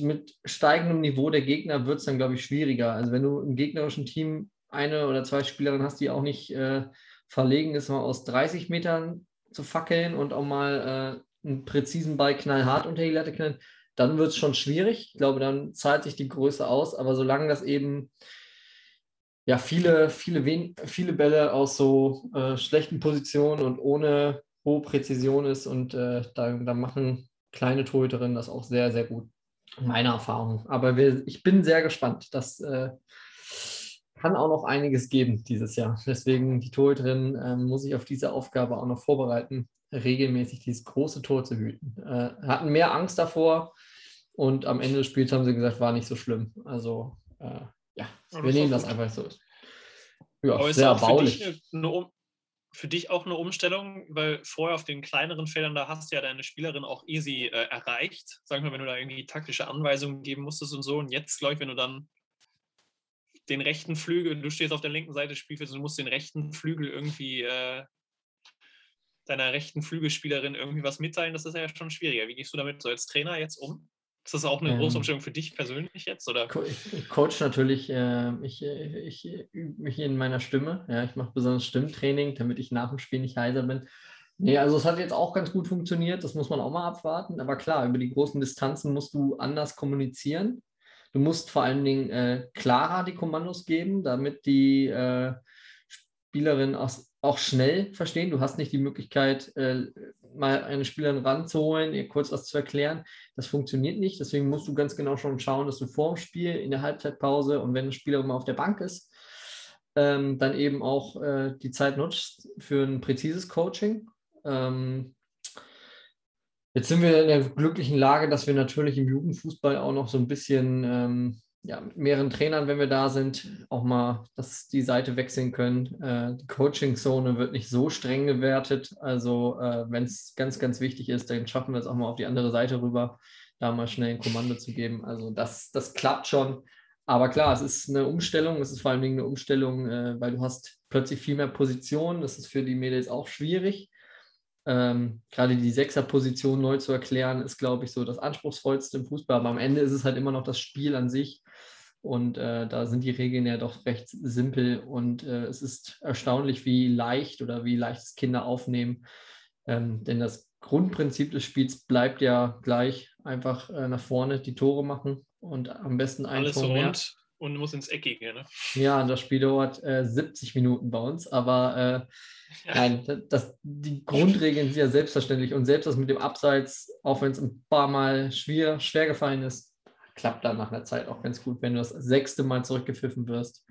Speaker 2: Mit steigendem Niveau der Gegner wird es dann, glaube ich, schwieriger. Also wenn du im gegnerischen Team eine oder zwei Spielerinnen hast, die auch nicht äh, verlegen ist, mal aus 30 Metern zu fackeln und auch mal äh, einen präzisen Ball knallhart unter die Latte knallen, dann wird es schon schwierig. Ich glaube, dann zahlt sich die Größe aus. Aber solange das eben ja viele, viele, wen viele Bälle aus so äh, schlechten Positionen und ohne hohe Präzision ist und äh, da, da machen kleine Torhüterinnen das auch sehr, sehr gut. Meine Erfahrung. Aber wir, ich bin sehr gespannt. Das äh, kann auch noch einiges geben dieses Jahr. Deswegen die Torhüterin äh, muss ich auf diese Aufgabe auch noch vorbereiten, regelmäßig dieses große Tor zu hüten. Äh, hatten mehr Angst davor und am Ende des Spiels haben sie gesagt, war nicht so schlimm. Also äh, ja, wir nehmen das einfach so. Ja,
Speaker 3: Aber
Speaker 2: sehr erbaulich.
Speaker 3: eine, eine, für dich auch eine Umstellung, weil vorher auf den kleineren Feldern, da hast du ja deine Spielerin auch easy äh, erreicht. Sagen wir, wenn du da irgendwie taktische Anweisungen geben musstest und so. Und jetzt, glaube ich, wenn du dann den rechten Flügel, du stehst auf der linken Seite des Spielfelds und du musst den rechten Flügel irgendwie äh, deiner rechten Flügelspielerin irgendwie was mitteilen, das ist ja schon schwieriger. Wie gehst du damit so als Trainer jetzt um? Ist das auch eine große
Speaker 2: Ähm,
Speaker 3: Umstellung für dich persönlich jetzt? Oder?
Speaker 2: Ich ich coach natürlich, äh, ich, ich äh, übe mich in meiner Stimme. Ja, ich mache besonders Stimmtraining, damit ich nach dem Spiel nicht heiser bin. Nee, also es hat jetzt auch ganz gut funktioniert, das muss man auch mal abwarten. Aber klar, über die großen Distanzen musst du anders kommunizieren. Du musst vor allen Dingen äh, klarer die Kommandos geben, damit die äh, Spielerinnen auch, auch schnell verstehen. Du hast nicht die Möglichkeit, äh, mal eine Spielerin ranzuholen, ihr kurz was zu erklären. Das funktioniert nicht. Deswegen musst du ganz genau schon schauen, dass du vorm Spiel, in der Halbzeitpause und wenn eine Spielerin mal auf der Bank ist, ähm, dann eben auch äh, die Zeit nutzt für ein präzises Coaching. Ähm, jetzt sind wir in der glücklichen Lage, dass wir natürlich im Jugendfußball auch noch so ein bisschen ähm, ja, mit mehreren Trainern, wenn wir da sind, auch mal dass die Seite wechseln können. Äh, die Coaching-Zone wird nicht so streng gewertet. Also äh, wenn es ganz, ganz wichtig ist, dann schaffen wir es auch mal auf die andere Seite rüber, da mal schnell ein Kommando zu geben. Also das, das klappt schon. Aber klar, es ist eine Umstellung. Es ist vor allen Dingen eine Umstellung, äh, weil du hast plötzlich viel mehr Positionen. Das ist für die Mädels auch schwierig. Ähm, gerade die Sechserposition neu zu erklären, ist, glaube ich, so das Anspruchsvollste im Fußball. Aber am Ende ist es halt immer noch das Spiel an sich. Und äh, da sind die Regeln ja doch recht simpel. Und äh, es ist erstaunlich, wie leicht oder wie leicht es Kinder aufnehmen. Ähm, denn das Grundprinzip des Spiels bleibt ja gleich. Einfach äh, nach vorne die Tore machen und am besten ein
Speaker 3: Alles
Speaker 2: Tor
Speaker 3: so
Speaker 2: mehr.
Speaker 3: rund und muss ins Eckige. Ne?
Speaker 2: Ja, das Spiel dauert äh, 70 Minuten bei uns, aber äh,
Speaker 3: Ja.
Speaker 2: nein, das, die Grundregeln sind ja selbstverständlich und selbst das mit dem Abseits, auch wenn es ein paar Mal schwer, schwer gefallen ist, klappt dann nach einer Zeit auch ganz gut. Wenn du das sechste Mal zurückgepfiffen wirst,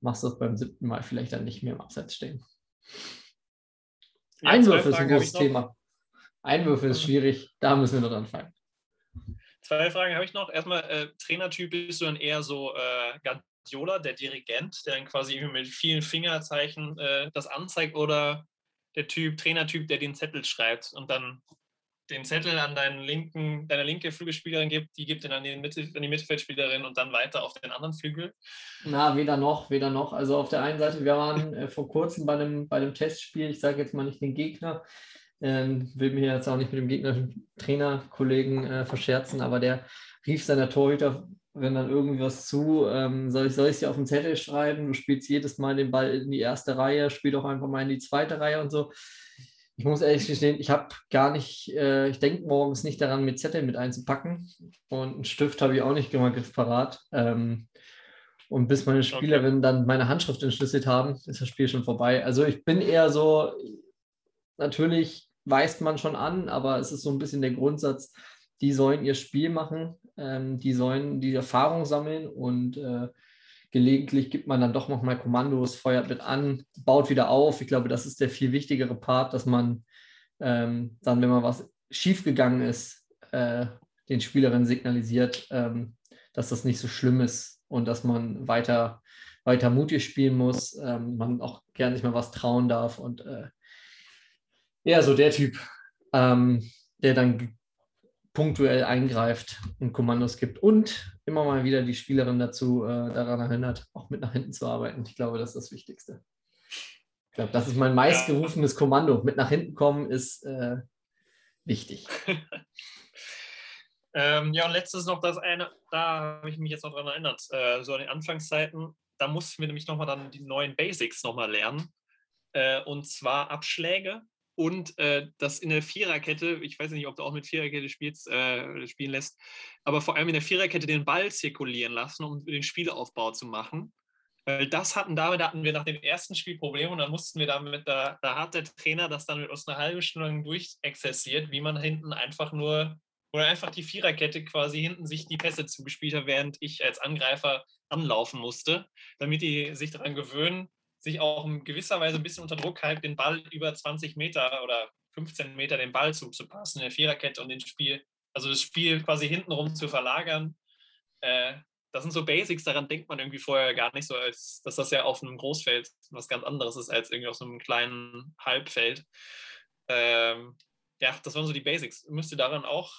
Speaker 2: machst du das beim siebten Mal vielleicht dann nicht mehr im Abseits stehen.
Speaker 3: Ja,
Speaker 2: Einwürfe ist ein großes. Thema. Einwürfe ist schwierig, da müssen wir noch anfangen.
Speaker 3: Zwei Fragen habe ich noch. Erstmal, äh, Trainertyp bist du dann eher so äh, Guardiola, der Dirigent, der dann quasi mit vielen Fingerzeichen äh, das anzeigt oder der Typ, Trainertyp, der den Zettel schreibt und dann den Zettel an deinen linken, deine linke Flügelspielerin gibt, die gibt ihn an die, Mitte, an die Mittelfeldspielerin und dann weiter auf den anderen Flügel.
Speaker 2: Na, weder noch, weder noch. Also auf der einen Seite, wir waren äh, vor kurzem bei einem, bei einem Testspiel, ich sage jetzt mal nicht den Gegner, ähm, will mir jetzt auch nicht mit dem gegnerischen Trainerkollegen äh, verscherzen, aber der rief seiner Torhüterin dann irgendwie was zu, ähm, soll ich soll dir auf den Zettel schreiben, du spielst jedes Mal den Ball in die erste Reihe, spiel doch einfach mal in die zweite Reihe und so. Ich muss ehrlich gestehen, ich habe gar nicht, äh, ich denke morgens nicht daran, mit Zettel mit einzupacken und einen Stift habe ich auch nicht immer griffparat. Ähm, und bis meine Spielerinnen dann meine Handschrift entschlüsselt haben, ist das Spiel schon vorbei. Also ich bin eher so, natürlich weist man schon an, aber es ist so ein bisschen der Grundsatz, die sollen ihr Spiel machen, ähm, die sollen die Erfahrung sammeln und äh, gelegentlich gibt man dann doch nochmal Kommandos, feuert mit an, baut wieder auf. Ich glaube, das ist der viel wichtigere Part, dass man ähm, dann, wenn mal was schiefgegangen ist, äh, den Spielerinnen signalisiert, ähm, dass das nicht so schlimm ist und dass man weiter, weiter mutig spielen muss, ähm, man auch gerne sich mal was trauen darf und äh, eher so der Typ, ähm, der dann punktuell eingreift und Kommandos gibt und immer mal wieder die Spielerin dazu äh, daran erinnert, auch mit nach hinten zu arbeiten. Ich glaube, das ist das Wichtigste. Ich glaube, das ist mein meistgerufenes Kommando. Mit nach hinten kommen ist äh, wichtig.
Speaker 3: Ähm, ja, und letztes noch das eine, da habe ich mich jetzt noch dran erinnert, äh, so an den Anfangszeiten, da mussten wir nämlich nochmal dann die neuen Basics nochmal lernen. Äh, und zwar Abschläge und äh, das in der Viererkette, ich weiß nicht, ob du auch mit Viererkette spielst, äh, spielen lässt, aber vor allem in der Viererkette den Ball zirkulieren lassen, um den Spielaufbau zu machen. Weil das hatten damit, hatten wir nach dem ersten Spiel Probleme und dann mussten wir damit, da, da hat der Trainer das dann mit uns eine halbe Stunde lang durchexerziert, wie man hinten einfach nur Oder einfach die Viererkette quasi hinten sich die Pässe zugespielt hat, während ich als Angreifer anlaufen musste, damit die sich daran gewöhnen, sich auch in gewisser Weise ein bisschen unter Druck halten, den Ball über 20 Meter oder 15 Meter den Ball zuzupassen in der Viererkette und den Spiel, also das Spiel quasi hintenrum zu verlagern. Äh, das sind so Basics, daran denkt man irgendwie vorher gar nicht so, als dass das ja auf einem Großfeld was ganz anderes ist als irgendwie auf so einem kleinen Halbfeld. Ähm, ja, das waren so die Basics. Müsst ihr daran auch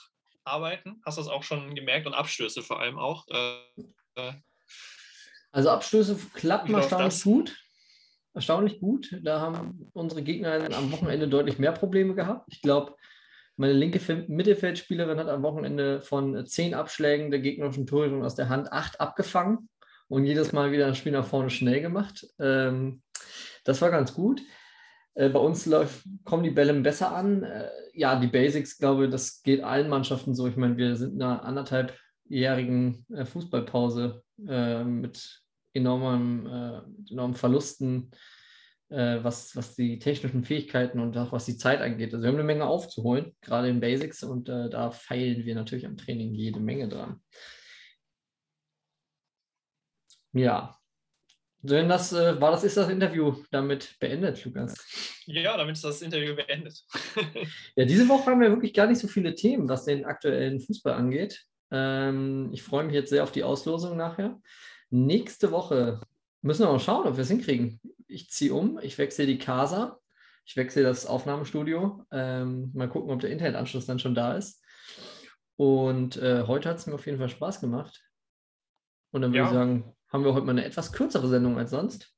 Speaker 3: arbeiten? Hast du das auch schon gemerkt und Abstöße vor allem auch? Äh, äh,
Speaker 2: also Abstöße klappen erstaunlich gut. Erstaunlich gut. Da haben unsere Gegner am Wochenende deutlich mehr Probleme gehabt. Ich glaube, meine linke Mittelfeldspielerin hat am Wochenende von zehn Abschlägen der gegnerischen Torhüterin aus der Hand acht abgefangen und jedes Mal wieder ein Spiel nach vorne schnell gemacht. Ähm, das war ganz gut. Äh, bei uns läuft, kommen die Bälle besser an. Äh, ja, die Basics, glaube ich, das geht allen Mannschaften so. Ich meine, wir sind in einer anderthalbjährigen äh, Fußballpause mit enormen, äh, enormen Verlusten äh, was, was die technischen Fähigkeiten und auch was die Zeit angeht. Also wir haben eine Menge aufzuholen, gerade in Basics und äh, da feilen wir natürlich am Training jede Menge dran. Ja. Wenn das äh, war, das ist das Interview damit beendet, Lukas.
Speaker 3: Ja, damit ist das Interview beendet.
Speaker 2: ja, diese Woche haben wir wirklich gar nicht so viele Themen, was den aktuellen Fußball angeht. Ähm, ich freue mich jetzt sehr auf die Auslosung nachher. Nächste Woche müssen wir mal schauen, ob wir es hinkriegen ich ziehe um, ich wechsle die Casa, ich wechsle das Aufnahmestudio. Ähm, mal gucken, ob der Internetanschluss dann schon da ist. Und äh, heute hat es mir auf jeden Fall Spaß gemacht. Und dann würde ja. ich sagen, haben wir heute mal eine etwas kürzere Sendung als sonst.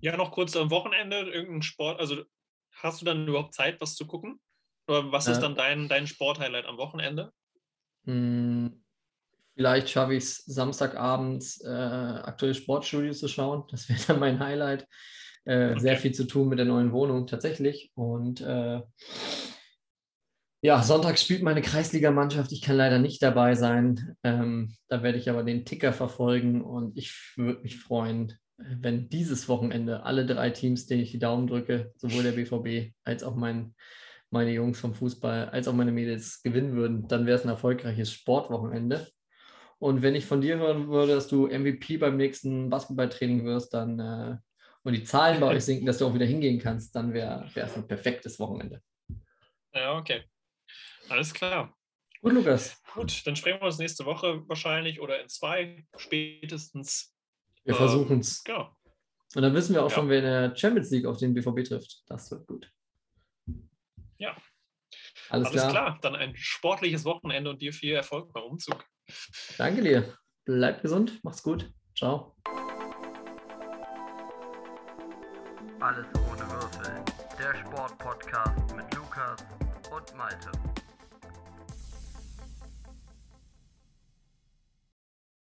Speaker 3: Ja, noch kurz am Wochenende, irgendein Sport, also hast du dann überhaupt Zeit, was zu gucken? Oder was ist äh, dann dein, dein Sporthighlight am Wochenende?
Speaker 2: Vielleicht schaffe ich es Samstagabends äh, aktuelle Sportstudio zu schauen. Das wäre dann mein Highlight. Äh, okay. Sehr viel zu tun mit der neuen Wohnung tatsächlich. Und äh, ja, Sonntag spielt meine Kreisligamannschaft. Ich kann leider nicht dabei sein. Ähm, da werde ich aber den Ticker verfolgen und ich würde mich freuen, wenn dieses Wochenende alle drei Teams, denen ich die Daumen drücke, sowohl der BVB als auch mein, meine Jungs vom Fußball, als auch meine Mädels gewinnen würden. Dann wäre es ein erfolgreiches Sportwochenende. Und wenn ich von dir hören würde, dass du MVP beim nächsten Basketballtraining wirst, dann äh, und die Zahlen bei euch sinken, dass du auch wieder hingehen kannst, dann wäre es ein perfektes Wochenende.
Speaker 3: Ja, okay. Alles klar.
Speaker 2: Gut, Lukas.
Speaker 3: Gut, dann sprechen wir uns nächste Woche wahrscheinlich oder in zwei spätestens.
Speaker 2: Wir ähm, versuchen es.
Speaker 3: Genau.
Speaker 2: Und dann wissen wir auch ja. schon, wer in der Champions League auf den BVB trifft. Das wird gut.
Speaker 3: Ja.
Speaker 2: Alles, Alles klar.
Speaker 3: klar. Dann ein sportliches Wochenende und dir viel Erfolg beim Umzug.
Speaker 2: Danke dir. Bleib gesund. Mach's gut. Ciao.
Speaker 1: Alles ohne Würfel. Der Sportpodcast mit Lukas und Malte.